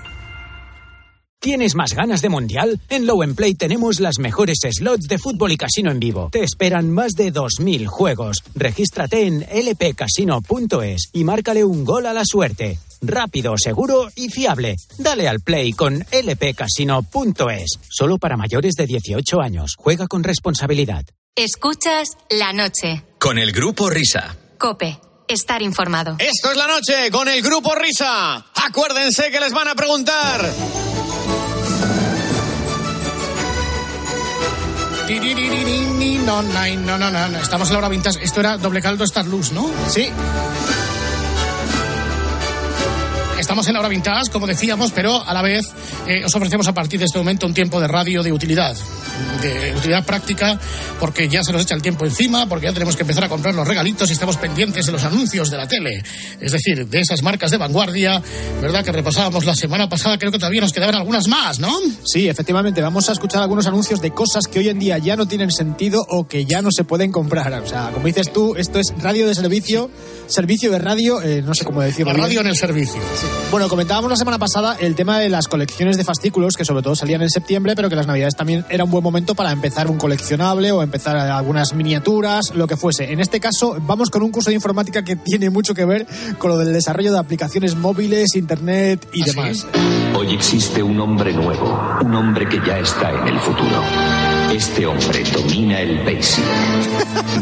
¿Tienes más ganas de mundial? En Low Play tenemos las mejores slots de fútbol y casino en vivo. Te esperan más de 2.000 juegos. Regístrate en lpcasino.es y márcale un gol a la suerte. Rápido, seguro y fiable. Dale al play con lpcasino.es. Solo para mayores de 18 años. Juega con responsabilidad.
Escuchas la noche.
Con el grupo Risa.
Cope. Estar informado.
Esto es la noche con el grupo Risa. Acuérdense que les van a preguntar.
Estamos en la hora vintage. Esto era doble caldo Star Luz, ¿no?
Sí.
Estamos en la hora vintage, como decíamos, pero a la vez eh, os ofrecemos a partir de este momento un tiempo de radio de utilidad, de utilidad práctica, porque ya se nos echa el tiempo encima, porque ya tenemos que empezar a comprar los regalitos y estamos pendientes de los anuncios de la tele, es decir, de esas marcas de vanguardia, ¿verdad? Que repasábamos la semana pasada, creo que todavía nos quedaban algunas más, ¿no?
Sí, efectivamente, vamos a escuchar algunos anuncios de cosas que hoy en día ya no tienen sentido o que ya no se pueden comprar. O sea, como dices tú, esto es radio de servicio, servicio de radio, eh, no sé cómo decirlo.
La
bien.
radio en el servicio.
Bueno, comentábamos la semana pasada el tema de las colecciones de fascículos, que sobre todo salían en septiembre, pero que las navidades también era un buen momento para empezar un coleccionable o empezar algunas miniaturas, lo que fuese. En este caso, vamos con un curso de informática que tiene mucho que ver con lo del desarrollo de aplicaciones móviles, internet y demás.
Hoy existe un hombre nuevo, un hombre que ya está en el futuro. Este hombre domina el BASIC.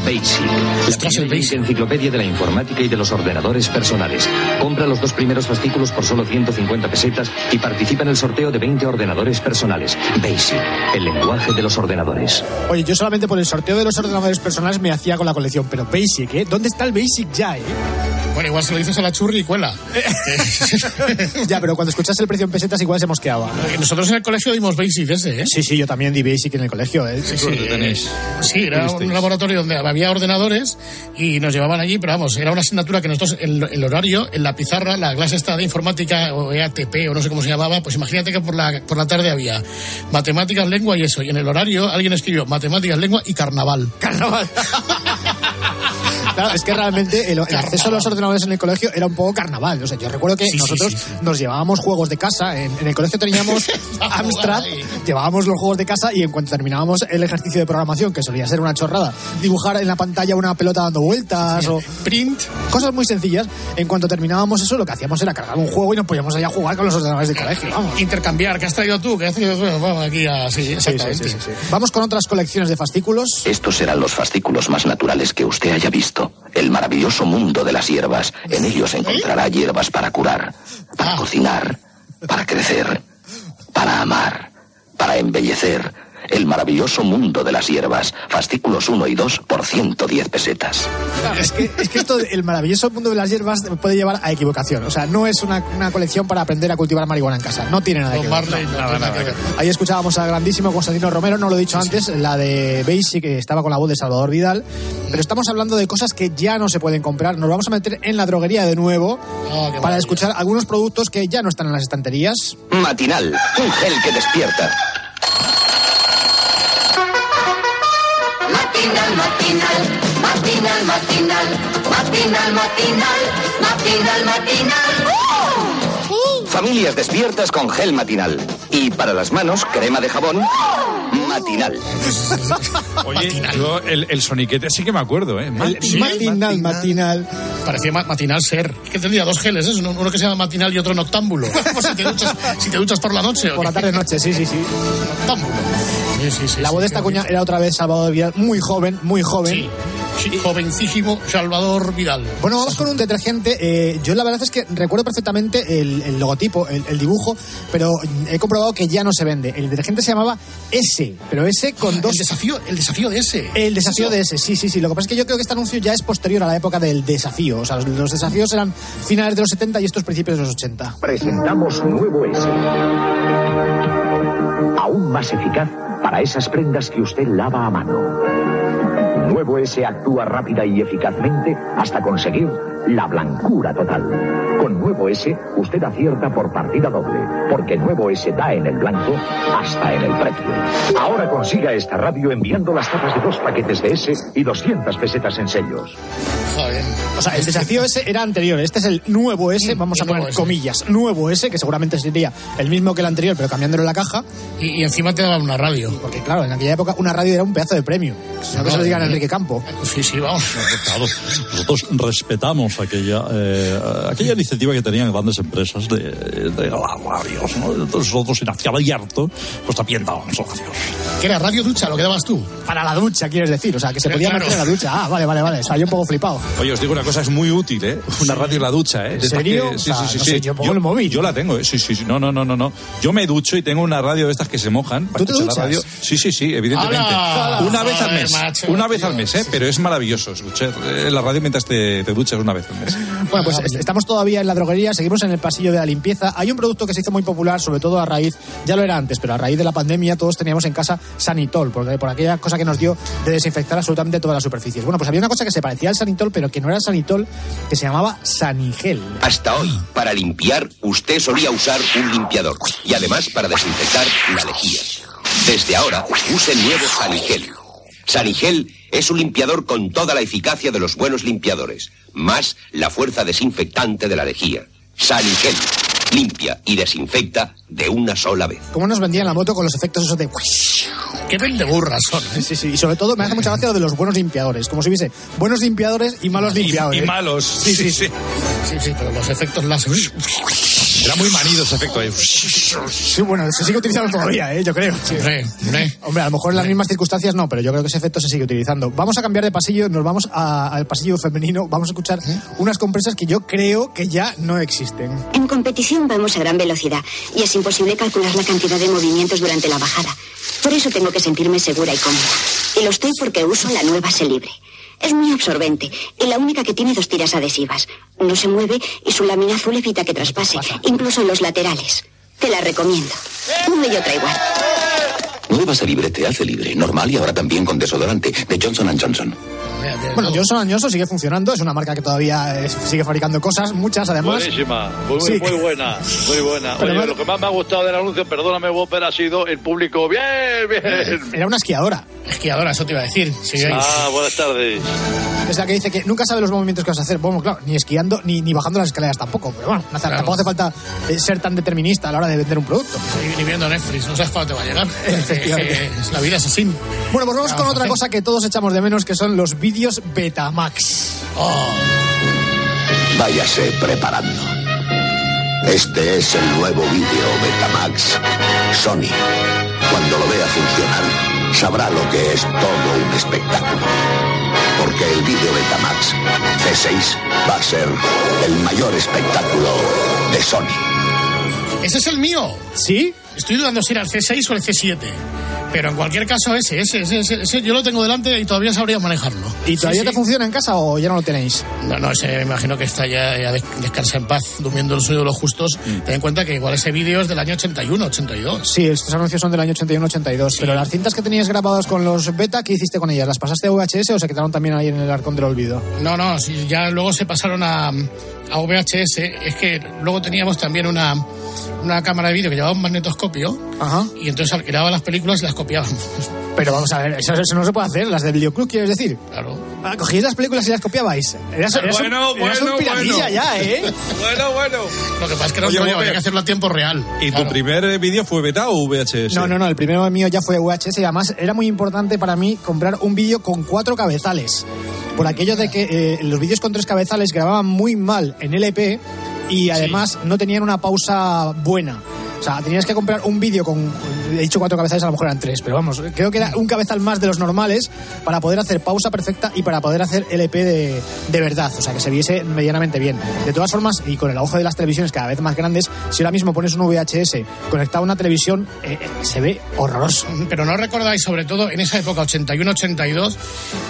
BASIC, la primera enciclopedia de la informática y de los ordenadores personales. Compra los dos primeros fascículos por solo 150 pesetas y participa en el sorteo de 20 ordenadores personales. BASIC, el lenguaje de los ordenadores.
Oye, yo solamente por el sorteo de los ordenadores personales me hacía con la colección, pero Basic, ¿eh? ¿Dónde está el Basic ya, eh?
Bueno, igual se lo dices a la churri y cuela.
ya, pero cuando escuchas el precio en pesetas igual se mosqueaba.
Nosotros en el colegio dimos Basic ese, ¿eh?
Sí, sí, yo también di Basic en el colegio, ¿eh?
Sí, sí, sí, era un laboratorio donde había ordenadores y nos llevaban allí, pero vamos, era una asignatura que nosotros, el, el horario, en la pizarra, la clase esta de informática o EATP o no sé cómo se llamaba, pues imagínate que por la, por la tarde había matemáticas, lengua y eso. Y en el horario alguien escribió matemáticas, lengua y carnaval.
Carnaval. Claro, es que realmente el, el acceso a los ordenadores en el colegio era un poco carnaval. O sea, yo recuerdo que
Sí,
nosotros
sí, sí.
nos llevábamos juegos de casa. En, en el colegio teníamos Amstrad, llevábamos los juegos de casa y en cuanto terminábamos el ejercicio de programación, que solía ser una chorrada, dibujar en la pantalla una pelota dando vueltas o
print,
cosas muy sencillas. En cuanto terminábamos eso, lo que hacíamos era cargar un juego y nos poníamos allá a jugar con los ordenadores del colegio. Vamos.
Intercambiar, ¿qué has traído tú? ¿Qué has traído tú? Vamos aquí a... Sí, exactamente.
Vamos con otras colecciones de fascículos.
Estos serán los fascículos más naturales que usted haya visto. El maravilloso mundo de las hierbas. En ellos encontrará hierbas para curar, para cocinar, para crecer, para amar, para embellecer. El maravilloso mundo de las hierbas. Fascículos 1 y 2 por 110 pesetas.
Claro, es, que, es que esto, el maravilloso mundo de las hierbas puede llevar a equivocación. O sea, no es una, una colección para aprender a cultivar marihuana en casa. No tiene nada que ver.
Marley,
No, nada, nada
nada.
Ahí escuchábamos al grandísimo Constantino Romero, no lo he dicho antes, la de Basic, que estaba con la voz de Salvador Vidal. Pero estamos hablando de cosas que ya no se pueden comprar. Nos vamos a meter en la droguería de nuevo para escuchar algunos productos que ya no están en las estanterías.
Matinal. Un gel que despierta.
Matinal, matinal, matinal, matinal.
Familias despiertas con gel matinal. Y para las manos, crema de jabón matinal.
Oye, yo el, el soniquete sí que me acuerdo, ¿eh?
Matinal, matinal.
Parecía ma- matinal ser. Es que tendría dos geles, ¿eh? Uno, uno que se llama matinal y otro noctámbulo. Pues si, te duchas, si te duchas por la noche. ¿o
Por la
qué?
tarde noche, sí, sí, sí.
Noctámbulo. Sí, sí, sí,
La
sí,
voz de esta cuña era otra vez Salvador Vidal, muy joven, muy joven.
Sí, jovencísimo Salvador Vidal.
Bueno, vamos con un detergente. Eh, yo la verdad es que recuerdo perfectamente el, el logotipo, el, el dibujo, pero he comprobado que ya no se vende. El detergente se llamaba S, pero S con dos...
El desafío, el desafío de ese.
El desafío de ese, sí, sí, sí. Lo que pasa es que yo creo que este anuncio ya es posterior a la época del desafío. O sea, los desafíos eran finales de los 70 y estos principios de los 80.
Presentamos Nuevo S. Aún más eficaz para esas prendas que usted lava a mano. Nuevo S actúa rápida y eficazmente hasta conseguir la blancura total. Con Nuevo S usted acierta por partida doble, porque Nuevo S da en el blanco hasta en el precio. Ahora consiga esta radio enviando las tapas de dos paquetes de S y 200 pesetas en sellos.
Joder.
O sea, el desafío ese era anterior. Este es el nuevo S, vamos a poner
S.
comillas. Nuevo S, que seguramente sería el mismo que el anterior, pero cambiándolo en la caja.
Y, y encima te daban una radio.
Porque claro, en aquella época una radio era un pedazo de premio. No que se lo digan a Enrique Campo.
Sí, sí, vamos.
Nosotros respetamos aquella eh, aquella iniciativa que tenían grandes empresas de, de las radios, ¿no? Entonces nosotros en Acción Abierto, pues también dábamos radios.
Que era radio ducha, lo que dabas tú.
Para la ducha, quieres decir. O sea, que se podía
Claro.
meter en la ducha. Ah, vale, vale, vale. O sea, yo un poco flipado.
Oye, os digo una cosa, es muy útil, ¿eh? Una radio en la ducha, ¿eh?
¿En serio?
que- sí,
O sea,
sí, sí,
no
sí.
sé, yo pongo el móvil.
Yo la tengo, ¿eh? Sí, sí, sí. No, no, no, no, no. Yo me ducho y tengo una radio de estas que se mojan. para
¿Tú te
escuchar la
duchas?
radio. Sí, sí, sí, evidentemente.
¡Hala!
Una vez al mes.
macho,
una vez
tío.
al mes, ¿eh? Pero es maravilloso escuchar eh, la radio mientras te, te duchas una vez
Bueno, pues est- estamos todavía en la droguería, seguimos en el pasillo de la limpieza. Hay un producto que se hizo muy popular, sobre todo a raíz, ya lo era antes, pero a raíz de la pandemia todos teníamos en casa Sanitol, porque por aquella cosa que nos dio de desinfectar absolutamente todas las superficies. Bueno, pues había una cosa que se parecía al Sanitol, pero que no era Sanitol, que se llamaba Sanigel.
Hasta hoy, para limpiar, usted solía usar un limpiador y además para desinfectar la lejía. Desde ahora, use el nuevo Sanigel. Sanigel es un limpiador con toda la eficacia de los buenos limpiadores, más la fuerza desinfectante de la lejía. Sanigel limpia y desinfecta de una sola vez.
¿Cómo nos vendían la moto con los efectos esos de...
Qué vendeburras son. ¿eh?
Sí, sí, y sobre todo me hace mucha gracia lo de los buenos limpiadores, como si hubiese buenos limpiadores y malos limpiadores.
Y malos. Sí, sí, sí.
Sí, sí, pero los efectos láser.
Era muy manido ese efecto ahí.
Sí, bueno, se sigue utilizando todavía, ¿eh? yo creo. Sí.
Hombre, hombre.
Hombre, a lo mejor en las mismas circunstancias no, pero yo creo que ese efecto se sigue utilizando. Vamos a cambiar de pasillo, nos vamos a- al pasillo femenino, vamos a escuchar unas compresas que yo creo que ya no existen.
En competición vamos a gran velocidad y es imposible calcular la cantidad de movimientos durante la bajada. Por eso tengo que sentirme segura y cómoda. Y lo estoy porque uso la nueva Libre. Es muy absorbente y la única que tiene dos tiras adhesivas. No se mueve y su lámina azul evita que traspase, incluso en los laterales. Te la recomiendo. Una y otra igual.
Nueva Libre te hace libre, normal y ahora también con desodorante de Johnson Johnson.
Bueno, Johnson Johnson sigue funcionando, es una marca que todavía eh, sigue fabricando cosas, muchas además.
Buenísima, muy,
Sí.
muy buena, muy buena. Oye, lo que más me ha gustado del anuncio, perdóname, Whopper, ha sido el público. Bien, bien.
Era una esquiadora.
Esquiadora, eso te iba a decir. Sí,
Ah, buenas tardes.
Es la que dice que nunca sabe los movimientos que vas a hacer. Bueno, claro, ni esquiando ni, ni bajando las escaleras tampoco. Pero bueno, no hace- tampoco hace falta eh, ser tan determinista a la hora de vender un producto.
Ni, ni viendo Netflix, no sabes cuándo te va a llegar. Eh, la vida es así.
Bueno, pues vamos
¿Qué
con otra cosa que todos echamos de menos, que son los vídeos Betamax.
Oh,
Váyase preparando. Este es el nuevo vídeo Betamax Sony. Cuando lo vea funcionar, sabrá lo que es todo un espectáculo. Porque el vídeo Betamax C6 va a ser el mayor espectáculo de Sony.
ese es el mío.
¿Sí?
Estoy dudando si era el C6 o el C7. Pero en cualquier caso, ese, ese, ese, ese, ese, yo lo tengo delante y todavía sabría manejarlo.
¿Y todavía
Sí,
te
sí.
funciona en casa o ya no lo tenéis?
No, no, ese me imagino que está ya, ya des- descansa en paz, durmiendo el sueño de los justos. Ten en cuenta que igual ese vídeo es del año 81, 82.
Sí, estos anuncios son del año 81-82. Pero las cintas que tenías grabadas con los beta, ¿qué hiciste con ellas? ¿Las pasaste a VHS o se quedaron también ahí en el arcón del olvido?
No, no, ya luego se pasaron a, a VHS. Es que luego teníamos también una, una cámara de vídeo que llevaba un magnetoscopio. Y entonces alquilaba las películas y las copiábamos.
Pero vamos a ver, eso, eso no se puede hacer, las del videoclub, quieres decir.
Claro.
Ah, cogíais las películas y las copiabais. Eras, eras un-
Bueno,
eras un
bueno,
piratilla
bueno.
ya, ¿eh?
Bueno, bueno.
Lo que pasa es que era un
Oye,
había que hacerlo a tiempo real.
¿Y tu primer eh, vídeo fue beta o VHS?
No, no, no, el primero mío ya fue VHS y además era muy importante para mí comprar un vídeo con cuatro cabezales. Por aquello de que eh, los vídeos con tres cabezales grababan muy mal en LP y además no tenían una pausa buena. O sea, tenías que comprar un vídeo con, he dicho cuatro cabezales, a lo mejor eran tres, pero vamos, creo que era un cabezal más de los normales para poder hacer pausa perfecta y para poder hacer LP de, de verdad, o sea, que se viese medianamente bien. De todas formas, y con el auge de las televisiones cada vez más grandes, si ahora mismo pones un VHS conectado a una televisión, eh, eh, se ve horroroso.
Pero no recordáis, sobre todo en esa época 81-82,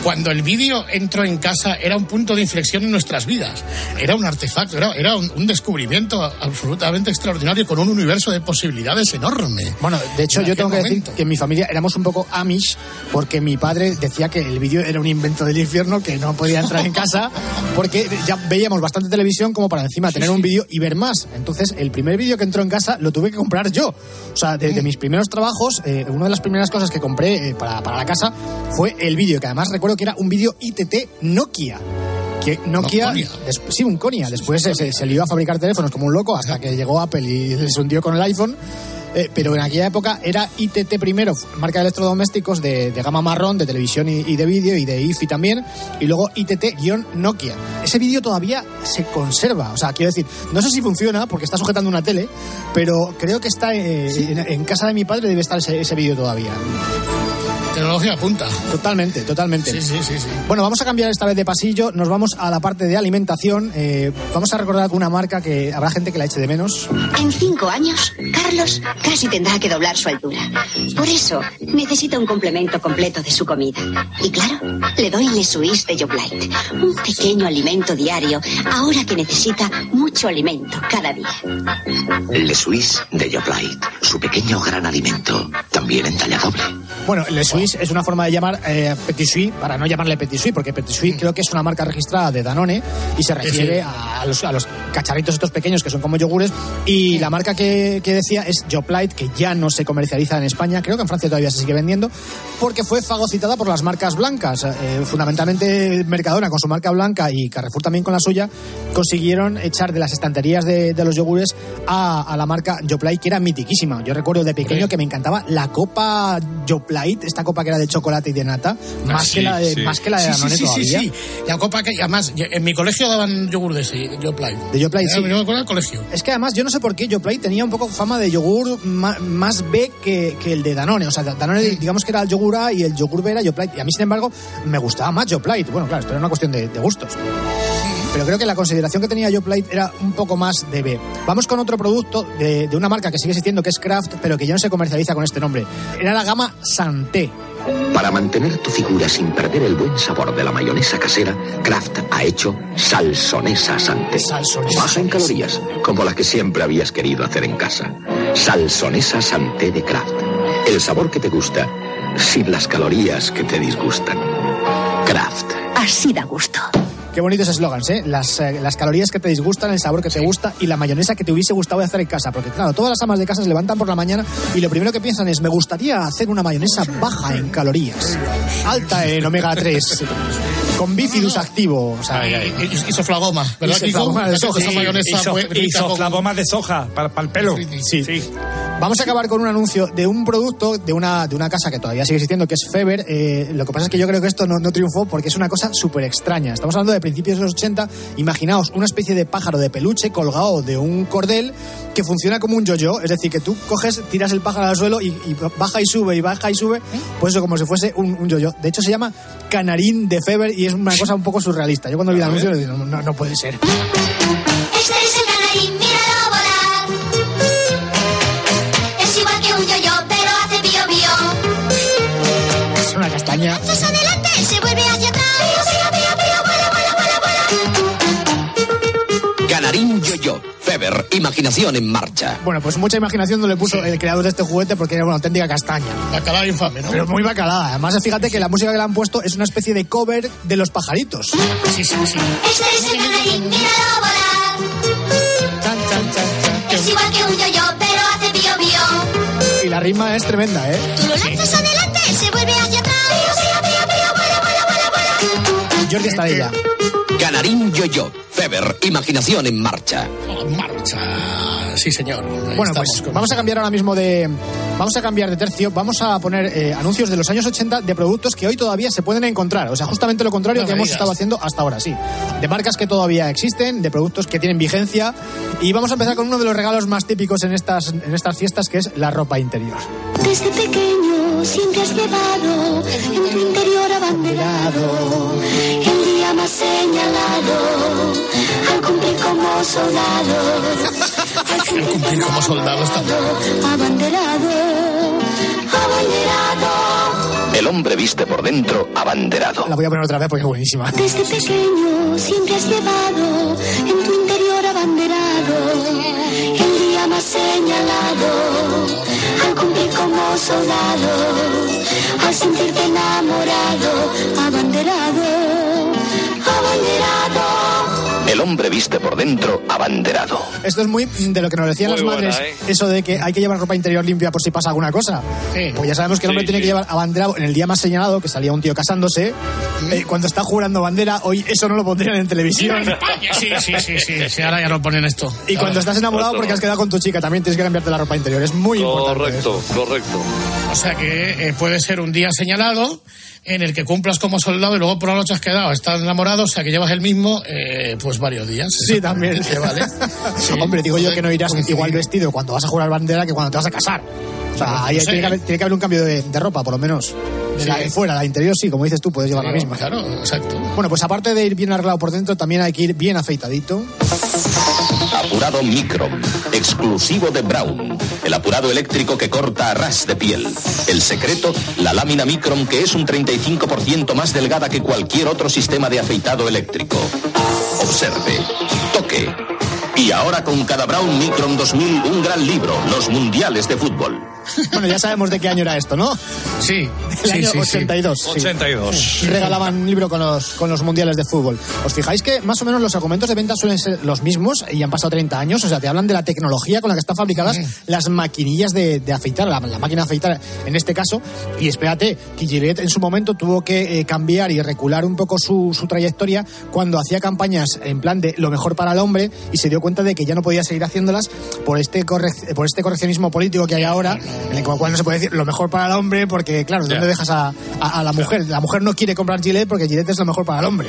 cuando el vídeo entró en casa, era un punto de inflexión en nuestras vidas. Era un artefacto, era, era un, un descubrimiento absolutamente extraordinario con un universo de posibilidades enorme.
Bueno, de hecho, yo tengo que decir que en mi familia éramos un poco amish porque mi padre decía que el vídeo era un invento del infierno que no podía entrar en casa porque ya veíamos bastante televisión como para encima tener un vídeo y ver más. Entonces, el primer vídeo que entró en casa lo tuve que comprar yo. O sea, de, de mis primeros trabajos, eh, una de las primeras cosas que compré eh, para, para la casa fue el vídeo, que además recuerdo que era un vídeo ITT Nokia. Que Nokia,
Konia.
des- sí, un Konia. Después se, se, se lió a fabricar teléfonos como un loco hasta que llegó Apple y se hundió con el iPhone. Eh, pero en aquella época era ITT primero, marca de electrodomésticos de, de gama marrón, de televisión y, y de vídeo y de IFI también, y luego ITT-Nokia. Ese vídeo todavía se conserva, o sea, quiero decir, no sé si funciona porque está sujetando una tele, pero creo que está eh, en, en casa de mi padre debe estar ese, ese vídeo todavía.
Tecnología punta.
Totalmente, totalmente.
Sí, sí, sí, sí.
Bueno, vamos a cambiar esta vez de pasillo, nos vamos a la parte de alimentación. Eh, vamos a recordar una marca que habrá gente que la eche de menos.
En cinco años, Carlos casi tendrá que doblar su altura. Por eso, necesita un complemento completo de su comida. Y claro, le doy Le Suisse de Yoplait, un pequeño alimento diario, ahora que necesita mucho alimento cada día.
Le Suisse de Yoplait, su pequeño gran alimento, también en talla doble.
Bueno, Le Suisse es una forma de llamar eh, Petit Suisse, para no llamarle Petit Suisse, porque Petit Suisse creo que es una marca registrada de Danone y se refiere
Sí.
a, los, a los cacharritos estos pequeños que son como yogures. Y la marca que, que decía es Joplite, que ya no se comercializa en España, creo que en Francia todavía se sigue vendiendo, porque fue fagocitada por las marcas blancas. Eh, fundamentalmente Mercadona con su marca blanca y Carrefour también con la suya, consiguieron echar de las estanterías de, de los yogures a, a la marca Joplite, que era mitiquísima. Yo recuerdo de pequeño
Hombre.
que me encantaba la copa Joplite, esta copa que era de chocolate y de nata, más,
sí,
que, la de,
sí.
más que la de
Sí, sí,
Danone
sí, sí,
todavía.
sí. La copa que, además, en mi colegio daban yogur de ese, Yoplait.
De Yoplait, sí.
Yo me acuerdo del colegio.
Es que además yo no sé por qué Joplite tenía un poco fama de yogur más B que, que el de Danone. O sea, Danone digamos que era el yogur A y el yogur B era Joplite. Y a mí, sin embargo, me gustaba más Joplite. Bueno, claro, esto era una cuestión de, de gustos. Pero creo que la consideración que tenía Joplite era un poco más de B. Vamos con otro producto de, de una marca que sigue existiendo, que es Kraft, pero que ya no se comercializa con este nombre. Era la gama Santé.
Para mantener tu figura sin perder el buen sabor de la mayonesa casera, Kraft ha hecho salsonesa santé.
Salsonesa
Baja en calorías, como la que siempre habías querido hacer en casa. Salsonesa santé de Kraft. El sabor que te gusta, sin las calorías que te disgustan. Kraft.
Así da gusto.
Qué bonitos eslogans, ¿eh? Las, eh, las calorías que te disgustan, el sabor que te gusta y la mayonesa que te hubiese gustado hacer en casa. Porque, claro, todas las amas de casa se levantan por la mañana y lo primero que piensan es: me gustaría hacer una mayonesa baja en calorías, alta en omega 3, con bifidus activo. O sea,
Isoflagoma, ¿verdad, Kiko?
Isoflagoma de
Esa-
soja.
esa mayonesa
flavoma de soja para, para el pelo.
Sí. Vamos a acabar con un anuncio de un producto de una, de una casa que todavía sigue existiendo, que es Feber. Eh, lo que pasa es que yo creo que esto no, no triunfó porque es una cosa súper extraña. Estamos hablando de principios de los 80. Imaginaos una especie de pájaro de peluche colgado de un cordel que funciona como un yo-yo. Es decir, que tú coges, tiras el pájaro al suelo y, y baja y sube y baja y sube. Pues eso, como si fuese un, un yo-yo. De hecho, se llama Canarín de Feber y es una cosa un poco surrealista. Yo cuando vi el anuncio le digo, no, no, no puede ser.
Este es el canarín, míralo volar. Es igual que un yo-yo, pero hace bio bio.
Es una castaña.
Imaginación en marcha.
Bueno, pues mucha imaginación no le puso el creador de este juguete porque era una auténtica castaña.
Bacalao infame, ¿no?
Pero muy bacalada. Además, fíjate que la música que le han puesto es una especie de cover de los pajaritos.
Sí, sí, sí.
Este es el canarín, míralo volar.
Chan, chan, chan, chan.
Es igual que un yo-yo, pero hace bio bio.
Y la rima es tremenda, ¿eh?
Tú lo lanzas adelante, se vuelve hacia
Jordi Estarella.
Canarín Yo-Yo. Feber, imaginación en marcha.
En marcha. sí señor. Ahí
Bueno, pues
con-
vamos a cambiar ahora mismo de. Vamos a cambiar de tercio. Vamos a poner eh, anuncios de los años 80 de productos que hoy todavía se pueden encontrar. O sea, justamente lo contrario
No
que hemos
digas.
estado haciendo hasta ahora, sí. De marcas que todavía existen, de productos que tienen vigencia. Y vamos a empezar con uno de los regalos más típicos en estas, en estas fiestas, que es la ropa interior.
Desde pequeño siempre has llevado en tu interior abanderado el día más señalado al cumplir como soldado.
Al cumplir como soldados también.
Abanderado, abanderado.
El hombre viste por dentro abanderado.
La voy a poner otra vez porque es buenísima.
Desde pequeño siempre has llevado en tu interior abanderado el día más señalado al cumplir como soldado al sentirte enamorado abanderado abanderado
El hombre viste por dentro abanderado.
Esto es muy de lo que nos decían
Muy
las
buena,
madres,
¿eh?
eso de que hay que llevar ropa interior limpia por si pasa alguna cosa. Pues ya sabemos que el hombre
Sí,
tiene
sí.
que llevar abanderado en el día más señalado, que salía un tío casándose, eh, cuando está jurando bandera, hoy eso no lo pondrían en televisión.
Sí, sí, sí, sí, sí, ahora ya lo ponen esto.
Y cuando estás enamorado porque has quedado con tu chica, también tienes que cambiarte la ropa interior. Es muy importante.
Correcto, correcto.
O sea que eh, puede ser un día señalado en el que cumplas como soldado y luego por la noche has quedado, estás enamorado, o sea que llevas el mismo, eh, pues varios días.
Sí, también.
¿vale?
Hombre, digo yo que no irás igual vestido cuando vas a jurar bandera que cuando te vas a casar. O sea, ahí
no sé.
tiene, que haber, tiene que haber un cambio de, de ropa, por lo menos. De, la, de fuera, la interior sí, como dices tú, puedes llevar la misma.
Claro, exacto.
Bueno, pues aparte de ir bien arreglado por dentro, también hay que ir bien afeitadito.
Apurado Micron, exclusivo de Brown. El apurado eléctrico que corta a ras de piel. El secreto, la lámina Micron que es un 35% más delgada que cualquier otro sistema de afeitado eléctrico. Observe, toque. Y ahora con cada Brown Micron 2000 un gran libro, los mundiales de fútbol.
Bueno, ya sabemos de qué año era esto, ¿no?
Sí.
El
sí,
año
sí, sí.
82. sí.
82.
Regalaban un libro con los, con los mundiales de fútbol. ¿Os fijáis que más o menos los argumentos de venta suelen ser los mismos y han pasado 30 años? O sea, te hablan de la tecnología con la que están fabricadas las maquinillas de, de afeitar, la, la máquina de afeitar en este caso. Y espérate, que Gillette en su momento tuvo que eh, cambiar y recular un poco su, su trayectoria cuando hacía campañas en plan de lo mejor para el hombre y se dio cuenta de que ya no podía seguir haciéndolas por este, correc- por este correccionismo político que hay ahora, en el cual no se puede decir lo mejor para el hombre porque, claro, ¿dónde
Ya.
dejas a, a- a la mujer? La mujer no quiere comprar Gillette porque Gillette es lo mejor para el hombre.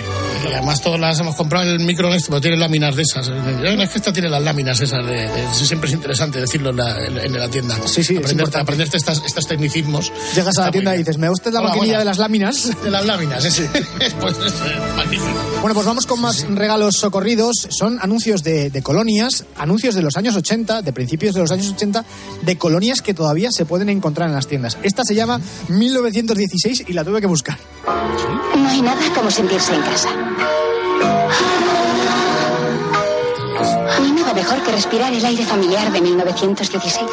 Y además todas las hemos comprado el micro en este, pero tiene láminas de esas. Es que esta tiene las láminas esas de, de- siempre es interesante decirlo en la, en- la tienda.
Sí, sí, es
Aprenderte,
importante.
aprenderte estas, estos tecnicismos.
Llegas a la tienda y dices, ¿me gusta la
Hola,
maquinilla
buenas.
de las láminas?
De las láminas, ese. pues es magnífico.
Bueno, pues vamos con más regalos socorridos. Son anuncios de, de colonias, anuncios de los años 80, de principios de los años 80, de colonias que todavía se pueden encontrar en las tiendas. Esta se llama 1916 y la tuve que buscar.
No hay nada como sentirse en casa. No hay nada mejor que respirar el aire familiar de 1916.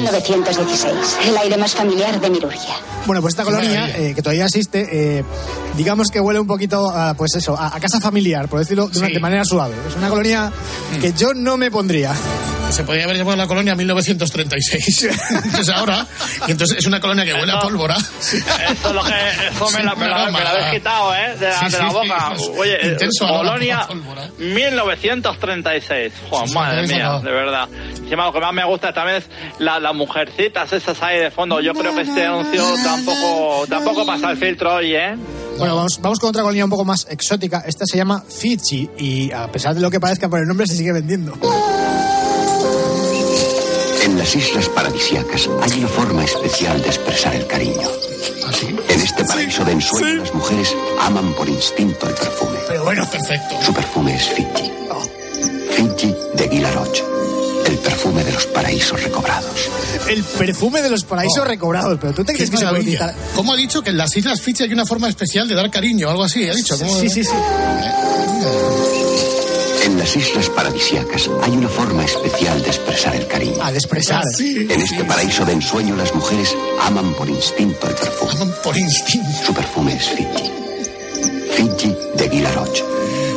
1916, el aire más familiar de Mirurgia.
Bueno, pues esta colonia, eh, que todavía existe, eh, digamos que huele un poquito, a, pues eso, a, a casa familiar, por decirlo de, una-
Sí.
de manera suave. Es una colonia que yo no me pondría.
Se podría haber llamado la colonia 1936. es ahora. Y entonces es una colonia que huele a pólvora.
Eso es lo que. Eso me la, me la- me la habéis quitado, ¿eh? De la,
Sí,
de la boca. Oye, Colonia
pólvora.
1936. Joder,
Sí,
madre mía, de verdad. Encima lo que más me gusta también es la- las mujercitas esas ahí de fondo. Yo creo que este anuncio tampoco, tampoco pasa el filtro hoy, ¿eh?
Bueno, vamos, vamos con otra colonia un poco más exótica. Esta se llama Fiji y a pesar de lo que parezca por el nombre se sigue vendiendo.
En las islas paradisíacas hay una forma especial de expresar el cariño. En este paraíso de ensueño las mujeres aman por instinto el perfume.
Pero bueno,
perfecto.
Su perfume es Fiji. Fiji de Guilaroch. El perfume de los paraísos recobrados.
El perfume de los paraísos recobrados. Pero tú te crees que se.
¿Cómo ha dicho que en las Islas Fiji hay una forma especial de dar cariño? Algo así, ha dicho. ¿Cómo-
Sí, sí, sí.
En las islas paradisíacas hay una forma especial de expresar el cariño.
Ah, de expresar.
En este paraíso de ensueño las mujeres aman por instinto el perfume.
Aman por instinto.
Su perfume es Fiji. Fiji de Guilaroch.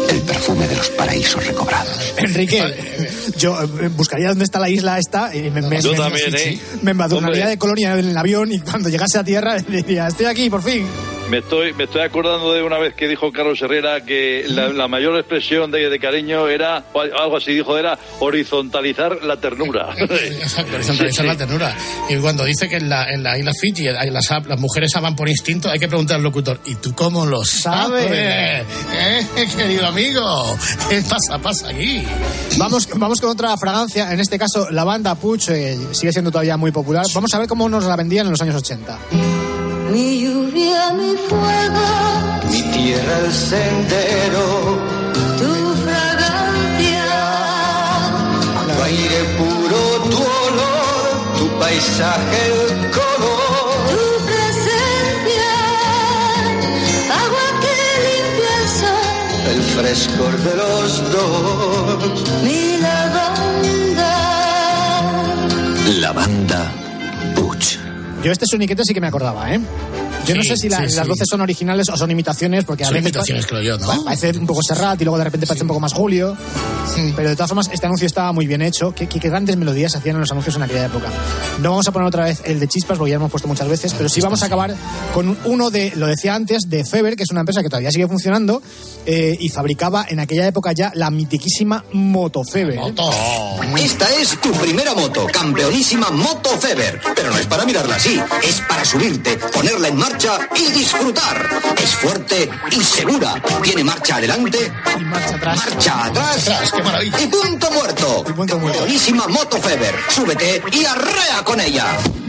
El perfume de los paraísos recobrados.
Enrique, yo eh, buscaría dónde está la isla esta y me, me,
Yo
me-
también,
me-
¿eh?
me embadurnaría
Hombre.
de colonia en el avión y cuando llegase a tierra diría, estoy aquí, por fin.
Me estoy, me estoy acordando de una vez que dijo Carlos Herrera que la, la mayor expresión de, de cariño era, o algo así dijo, era horizontalizar la ternura.
Exacto, horizontalizar la ternura. Y cuando dice que en la, en la isla Fiji hay las, las mujeres aman por instinto, hay que preguntar al locutor, ¿y tú cómo lo sabes?
¿Sabe?
¿Eh, querido amigo? ¿Qué pasa, pasa aquí?
Vamos, vamos con otra fragancia, en este caso la banda Puch eh, sigue siendo todavía muy popular. Vamos a ver cómo nos la vendían en los años 80.
Mi lluvia, mi fuego,
Mi tierra el sendero,
tu fragancia,
tu aire puro, tu olor, tu paisaje el color.
tu presencia, agua que limpia el sol,
El frescor de los dos.
mi lavanda.
Lavanda.
Yo este soniquete sí que me acordaba, ¿eh? Yo no sé si la-
sí,
las
sí.
voces son originales o son imitaciones, porque a
Son
veces
imitaciones, creo yo, ¿no?
pa- parece un poco Serrat y luego de repente parece un poco más Julio. Pero de todas formas, este anuncio estaba muy bien hecho. Qué, qué- qué grandes melodías se hacían en los anuncios en aquella época. No vamos a poner otra vez el de chispas, porque ya lo hemos puesto muchas veces, pero sí vamos a acabar con uno de, lo decía antes, de Feber, que es una empresa que todavía sigue funcionando eh, y fabricaba en aquella época ya la mitiquísima Moto Feber. ¿eh?
Esta es tu primera moto, campeonísima Moto Feber. Pero no es para mirarla así, es para subirte, ponerla en marcha y disfrutar. Es fuerte y segura. Tiene marcha adelante,
Y marcha atrás.
marcha atrás
qué maravilla.
y punto muerto.
punto muerto.
Moto Feber. Súbete y arrea con ella.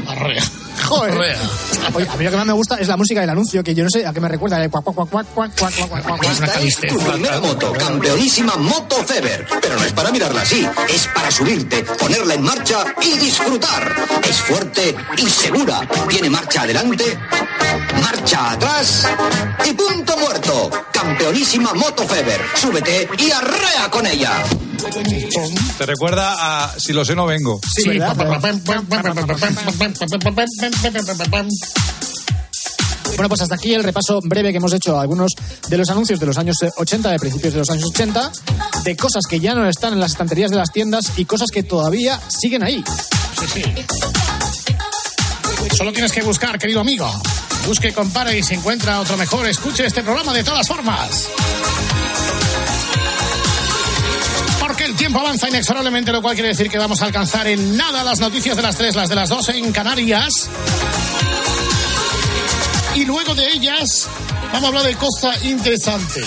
Arrea.
Joder. A mí lo que más me gusta es la música del anuncio, que yo no sé a qué me recuerda. De cuac, cuac, cuac, cuac, cuac, cuac, cuac.
Esta es tu primera moto, campeonísima Moto Feber. Pero no es para mirarla así, es para subirte, ponerla en marcha y disfrutar. Es fuerte y segura. Tiene marcha adelante, marcha atrás y punto muerto. Campeonísima Moto Feber. Súbete y arrea con ella.
Te recuerda a Si lo sé, no vengo.
Sí. Bueno, pues hasta aquí el repaso breve que hemos hecho a algunos de los anuncios de los años eh, 80, de principios de los años 80, de cosas que ya no están en las estanterías de las tiendas y cosas que todavía siguen ahí.
Sí, sí. Solo tienes que buscar, querido amigo. Busque, compare y si encuentra otro mejor, escuche este programa de todas formas. El tiempo avanza inexorablemente, lo cual quiere decir que vamos a alcanzar en nada las noticias de las 3, las de las 2 en Canarias. Y luego de ellas, vamos a hablar de cosa interesante.